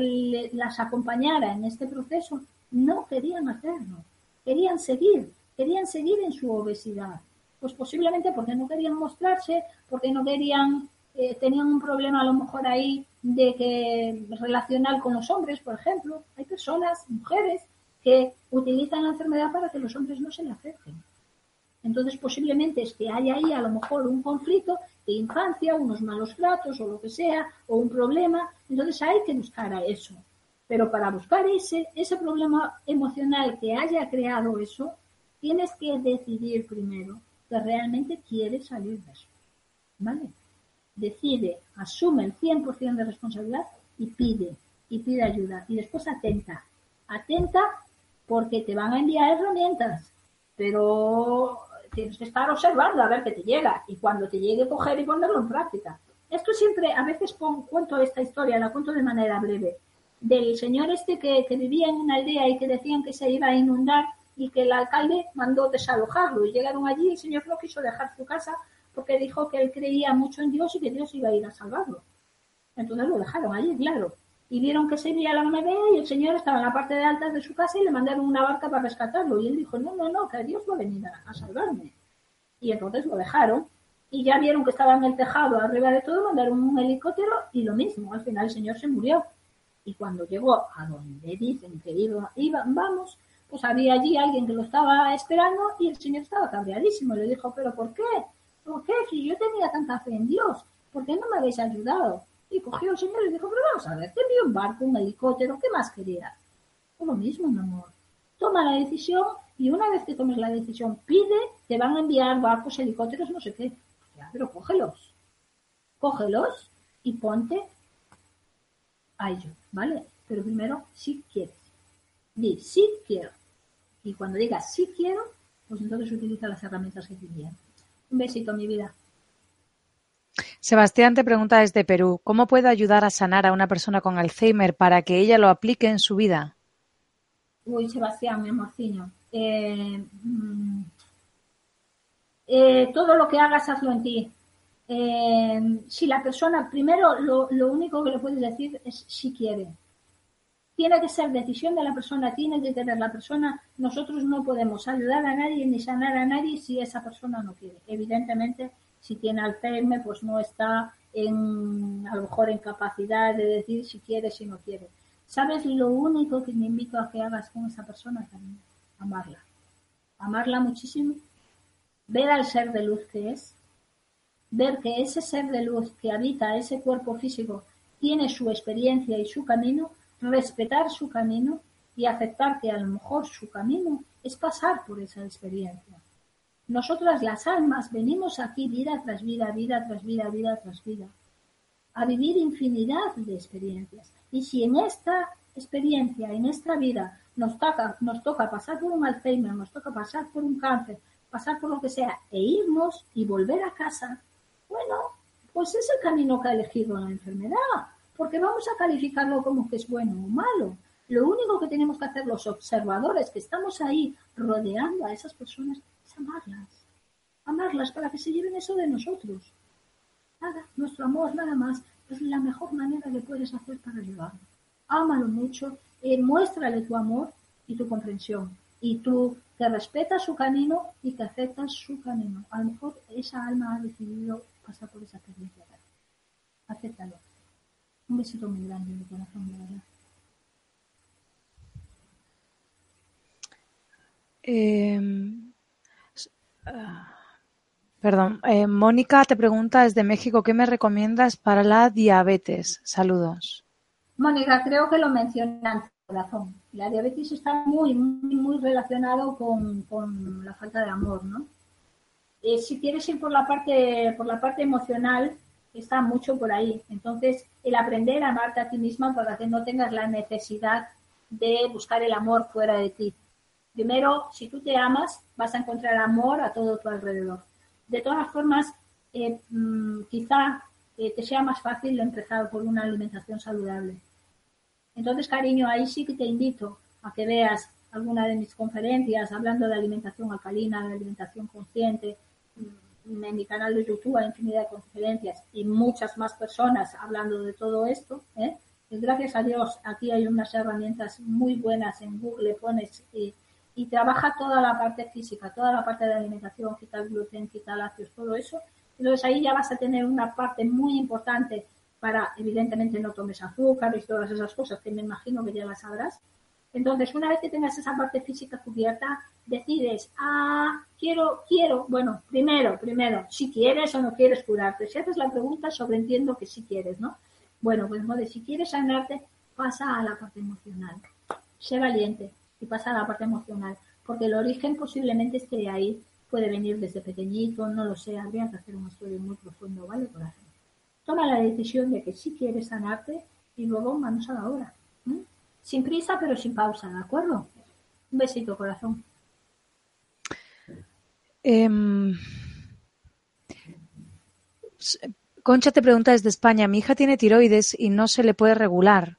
las acompañara en este proceso, no querían hacerlo, querían seguir, querían seguir en su obesidad. Pues posiblemente porque no querían mostrarse, porque no querían, eh, tenían un problema a lo mejor ahí de que relacional con los hombres, por ejemplo. Hay personas, mujeres, que utilizan la enfermedad para que los hombres no se le acerquen. Entonces posiblemente es que haya ahí a lo mejor un conflicto de infancia, unos malos tratos o lo que sea, o un problema, entonces hay que buscar a eso. Pero para buscar ese, ese problema emocional que haya creado eso, tienes que decidir primero que realmente quieres salir de eso. ¿Vale? Decide, asume el 100% de responsabilidad y pide, y pide ayuda. Y después atenta. Atenta porque te van a enviar herramientas, pero tienes que estar observando a ver qué te llega y cuando te llegue coger y ponerlo en práctica. Esto siempre, a veces cuento esta historia, la cuento de manera breve, del señor este que, vivía en una aldea y que decían que se iba a inundar y que el alcalde mandó desalojarlo y llegaron allí y el señor no quiso dejar su casa porque dijo que él creía mucho en Dios y que Dios iba a ir a salvarlo. Entonces lo dejaron allí, claro. Y vieron que se veía la manera y el señor estaba en la parte de alta de su casa y le mandaron una barca para rescatarlo. Y él dijo, no, no, no, que Dios va a venir a salvarme. Y entonces lo dejaron y ya vieron que estaba en el tejado arriba de todo, mandaron un helicóptero y lo mismo, al final el señor se murió. Y cuando llegó a donde dicen que iba, iban, vamos, pues había allí alguien que lo estaba esperando y el señor estaba cabreadísimo. Le dijo, ¿pero por qué? ¿Por qué? Si yo tenía tanta fe en Dios, ¿por qué no me habéis ayudado? Y cogió el señor y dijo, pero vamos a ver, te envió un barco, un helicóptero, ¿qué más querías? Pues lo mismo, mi amor. Toma la decisión y una vez que tomes la decisión, pide, te van a enviar barcos, helicópteros, no sé qué pero cógelos. Cógelos y ponte a ello, ¿vale? Pero primero, si quieres. Di, sí quiero. Y cuando digas sí quiero, pues entonces utiliza las herramientas que te Un besito, mi vida. Sebastián te pregunta desde Perú, ¿cómo puedo ayudar a sanar a una persona con Alzheimer para que ella lo aplique en su vida? Uy, Sebastián, mi amorcino. Eh, mm, eh, todo lo que hagas, hazlo en ti. Eh, si la persona, primero lo, único que le puedes decir es si quiere. Tiene que ser decisión de la persona, tiene que tener la persona. Nosotros no podemos ayudar a nadie ni sanar a nadie si esa persona no quiere. Evidentemente, si tiene Alzheimer, pues no está en, a lo mejor en capacidad de decir si quiere, si no quiere. ¿Sabes lo único que me invito a que hagas con esa persona también? Amarla. Amarla muchísimo ver al ser de luz que es, ver que ese ser de luz que habita ese cuerpo físico tiene su experiencia y su camino, respetar su camino y aceptar que a lo mejor su camino es pasar por esa experiencia. Nosotras las almas venimos aquí vida tras vida, vida tras vida, vida tras vida. a vivir infinidad de experiencias. Y si en esta experiencia, en esta vida, nos toca, nos toca pasar por un Alzheimer, nos toca pasar por un cáncer, pasar por lo que sea, e irnos y volver a casa, bueno, pues es el camino que ha elegido la enfermedad, porque vamos a calificarlo como que es bueno o malo. Lo único que tenemos que hacer los observadores que estamos ahí rodeando a esas personas es amarlas. Amarlas para que se lleven eso de nosotros. Nada, nuestro amor nada más es la mejor manera que puedes hacer para llevarlo. Ámalo mucho, eh, muéstrale tu amor y tu comprensión. Y tú que respetas su camino y que aceptas su camino. A lo mejor esa alma ha decidido pasar por esa experiencia. Acéptalo. Un besito muy grande de corazón, de verdad. Em, ah, perdón, eh, Mónica te pregunta desde México, ¿qué me recomiendas para la diabetes? Saludos. Mónica, creo que lo mencionan corazón. La diabetes está muy, muy, muy relacionado con, con la falta de amor, ¿no? Eh, si quieres ir por la parte, por la parte emocional, está mucho por ahí. Entonces, el aprender a amarte a ti misma para que no tengas la necesidad de buscar el amor fuera de ti. Primero, si tú te amas, vas a encontrar amor a todo tu alrededor. De todas formas, eh, mm, quizá eh, te sea más fácil empezar por una alimentación saludable. Entonces, cariño, ahí sí que te invito a que veas alguna de mis conferencias hablando de alimentación alcalina, de alimentación consciente. En mi canal de YouTube hay infinidad de conferencias y muchas más personas hablando de todo esto. ¿eh? gracias a Dios, aquí hay unas herramientas muy buenas en Google, pones y y trabaja toda la parte física, toda la parte de alimentación, quita gluten, quita lácteos, todo eso. Entonces ahí ya vas a tener una parte muy importante para, evidentemente, no tomes azúcar y todas esas cosas que me imagino que ya las sabrás. Entonces, una vez que tengas esa parte física cubierta, decides, ah, quiero, quiero, bueno, primero, primero, si quieres o no quieres curarte. Si haces la pregunta sobre entiendo que si quieres, ¿no? Bueno, pues de si quieres sanarte, pasa a la parte emocional. Sé valiente, y pasa a la parte emocional, porque el origen posiblemente esté ahí, puede venir desde pequeñito, no lo sé, habría que hacer un estudio muy profundo, ¿vale, corazón? Toma la decisión de que sí quieres sanarte y luego manos a la obra. Sin prisa, pero sin pausa, ¿de acuerdo? Un besito, corazón. Em, Concha te pregunta desde España, mi hija tiene tiroides y no se le puede regular.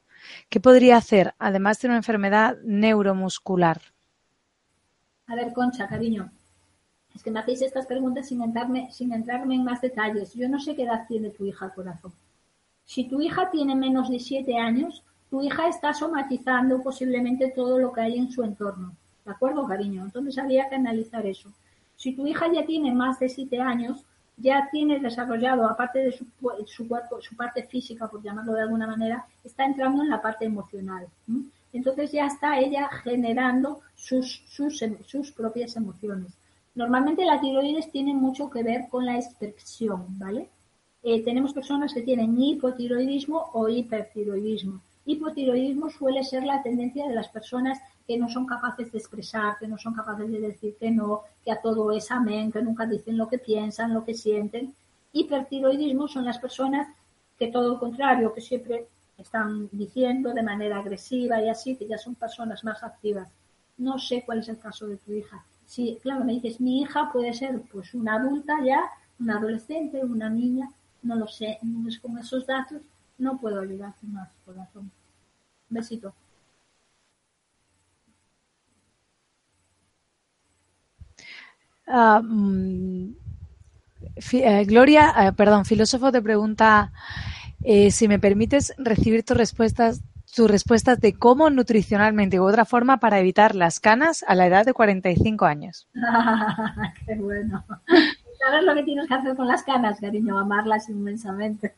¿Qué podría hacer, además de una enfermedad neuromuscular? A ver, Concha, cariño, es que me hacéis estas preguntas sin entrarme, sin entrarme en más detalles. Yo no sé qué edad tiene tu hija, corazón. Si tu hija tiene menos de siete años, tu hija está somatizando posiblemente todo lo que hay en su entorno. ¿De acuerdo, cariño? Entonces habría que analizar eso. Si tu hija ya tiene más de siete años, ya tiene desarrollado, aparte de su, cuerpo, su parte física, por llamarlo de alguna manera, está entrando en la parte emocional. Entonces ya está ella generando sus, sus, propias emociones. Normalmente las tiroides tienen mucho que ver con la expresión, ¿vale? Eh, tenemos personas que tienen hipotiroidismo o hipertiroidismo. Hipotiroidismo suele ser la tendencia de las personas que no son capaces de expresar, que no son capaces de decir que no, que a todo es amén, que nunca dicen lo que piensan, lo que sienten. Hipertiroidismo son las personas que todo lo contrario, que siempre están diciendo de manera agresiva y así, que ya son personas más activas. No sé cuál es el caso de tu hija. Si, claro, me dices, mi hija puede ser pues una adulta ya, una adolescente, una niña, no lo sé. Entonces, con esos datos no puedo ayudarte más, corazón. besito. Ah, mm, eh, Gloria, eh, perdón, filósofo te pregunta eh, si me permites recibir tus respuestas, tus respuestas de cómo nutricionalmente u otra forma para evitar las canas a la edad de 45 años. ¡Qué bueno! ¿Sabes lo que tienes que hacer con las canas, cariño? Amarlas inmensamente.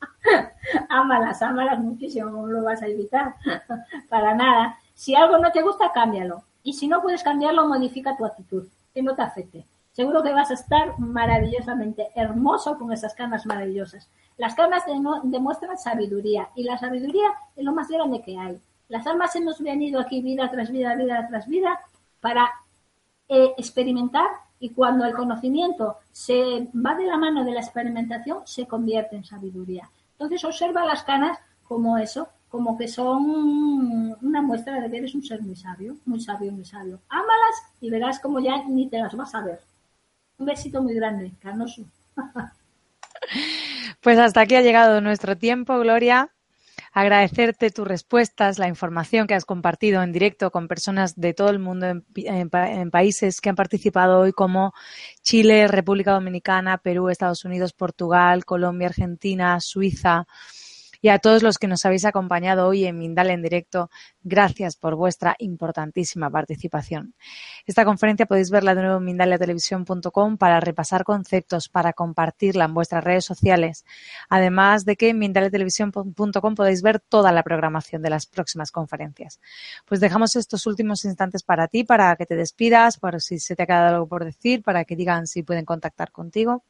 ámalas, ámalas muchísimo, ¿cómo lo vas a evitar? Para nada. Si algo no te gusta, cámbialo. Y si no puedes cambiarlo, modifica tu actitud que no te afecte. Seguro que vas a estar maravillosamente hermoso con esas canas maravillosas. Las canas demuestran sabiduría y la sabiduría es lo más grande que hay. Las almas hemos venido aquí vida tras vida, vida tras vida para eh, experimentar y cuando el conocimiento se va de la mano de la experimentación se convierte en sabiduría. Entonces observa las canas como eso, como que son una muestra de que eres un ser muy sabio, muy sabio, muy sabio. Ámalas y verás como ya ni te las vas a ver. Un besito muy grande, Carnoso. Pues hasta aquí ha llegado nuestro tiempo, Gloria. Agradecerte tus respuestas, la información que has compartido en directo con personas de todo el mundo en, en, países que han participado hoy como Chile, República Dominicana, Perú, Estados Unidos, Portugal, Colombia, Argentina, Suiza, y a todos los que nos habéis acompañado hoy en Mindal en directo, gracias por vuestra importantísima participación. Esta conferencia podéis verla de nuevo en mindaliatelevisión.com para repasar conceptos, para compartirla en vuestras redes sociales. Además de que en mindaliatelevisión.com podéis ver toda la programación de las próximas conferencias. Pues dejamos estos últimos instantes para ti, para que te despidas, por si se te ha quedado algo por decir, para que digan si pueden contactar contigo.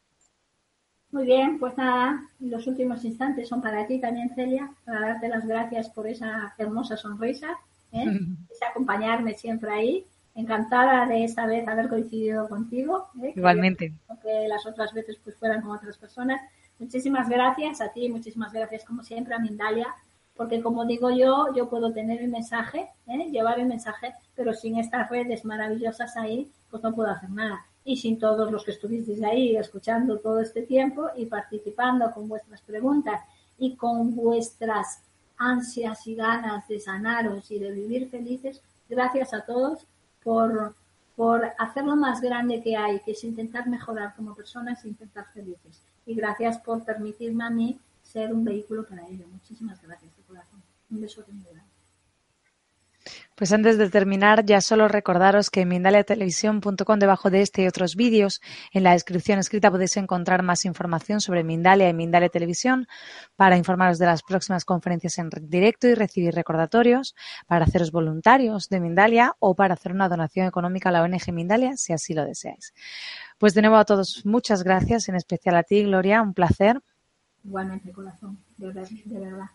Muy bien, pues nada, los últimos instantes son para ti también, Celia, para darte las gracias por esa hermosa sonrisa, ¿eh? ese acompañarme siempre ahí. Encantada de esta vez haber coincidido contigo. ¿eh? Igualmente. Aunque las otras veces pues fueran con otras personas. Muchísimas gracias a ti, muchísimas gracias como siempre a Mindalia, porque como digo yo, yo puedo tener el mensaje, ¿eh? llevar el mensaje, pero sin estas redes maravillosas ahí, pues no puedo hacer nada y sin todos los que estuvisteis ahí escuchando todo este tiempo y participando con vuestras preguntas y con vuestras ansias y ganas de sanaros y de vivir felices, gracias a todos por, por hacer lo más grande que hay, que es intentar mejorar como personas e intentar felices. Y gracias por permitirme a mí ser un vehículo para ello. Muchísimas gracias de corazón. Un beso muy grande. Pues antes de terminar, ya solo recordaros que en mindaliatelevisión.com, debajo de este y otros vídeos, en la descripción escrita podéis encontrar más información sobre Mindalia y Mindalia Televisión para informaros de las próximas conferencias en directo y recibir recordatorios, para haceros voluntarios de Mindalia o para hacer una donación económica a la ONG Mindalia, si así lo deseáis. Pues de nuevo a todos, muchas gracias, en especial a ti, Gloria, un placer. Igualmente, corazón, de verdad.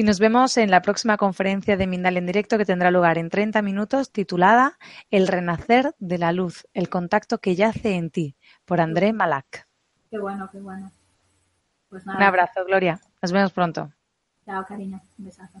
Y nos vemos en la próxima conferencia de Mindal en directo que tendrá lugar en 30 minutos titulada El renacer de la luz, el contacto que yace en ti, por André Malak. Qué bueno, qué bueno. Pues Un abrazo, Gloria. Nos vemos pronto. Chao, cariño. Un besazo.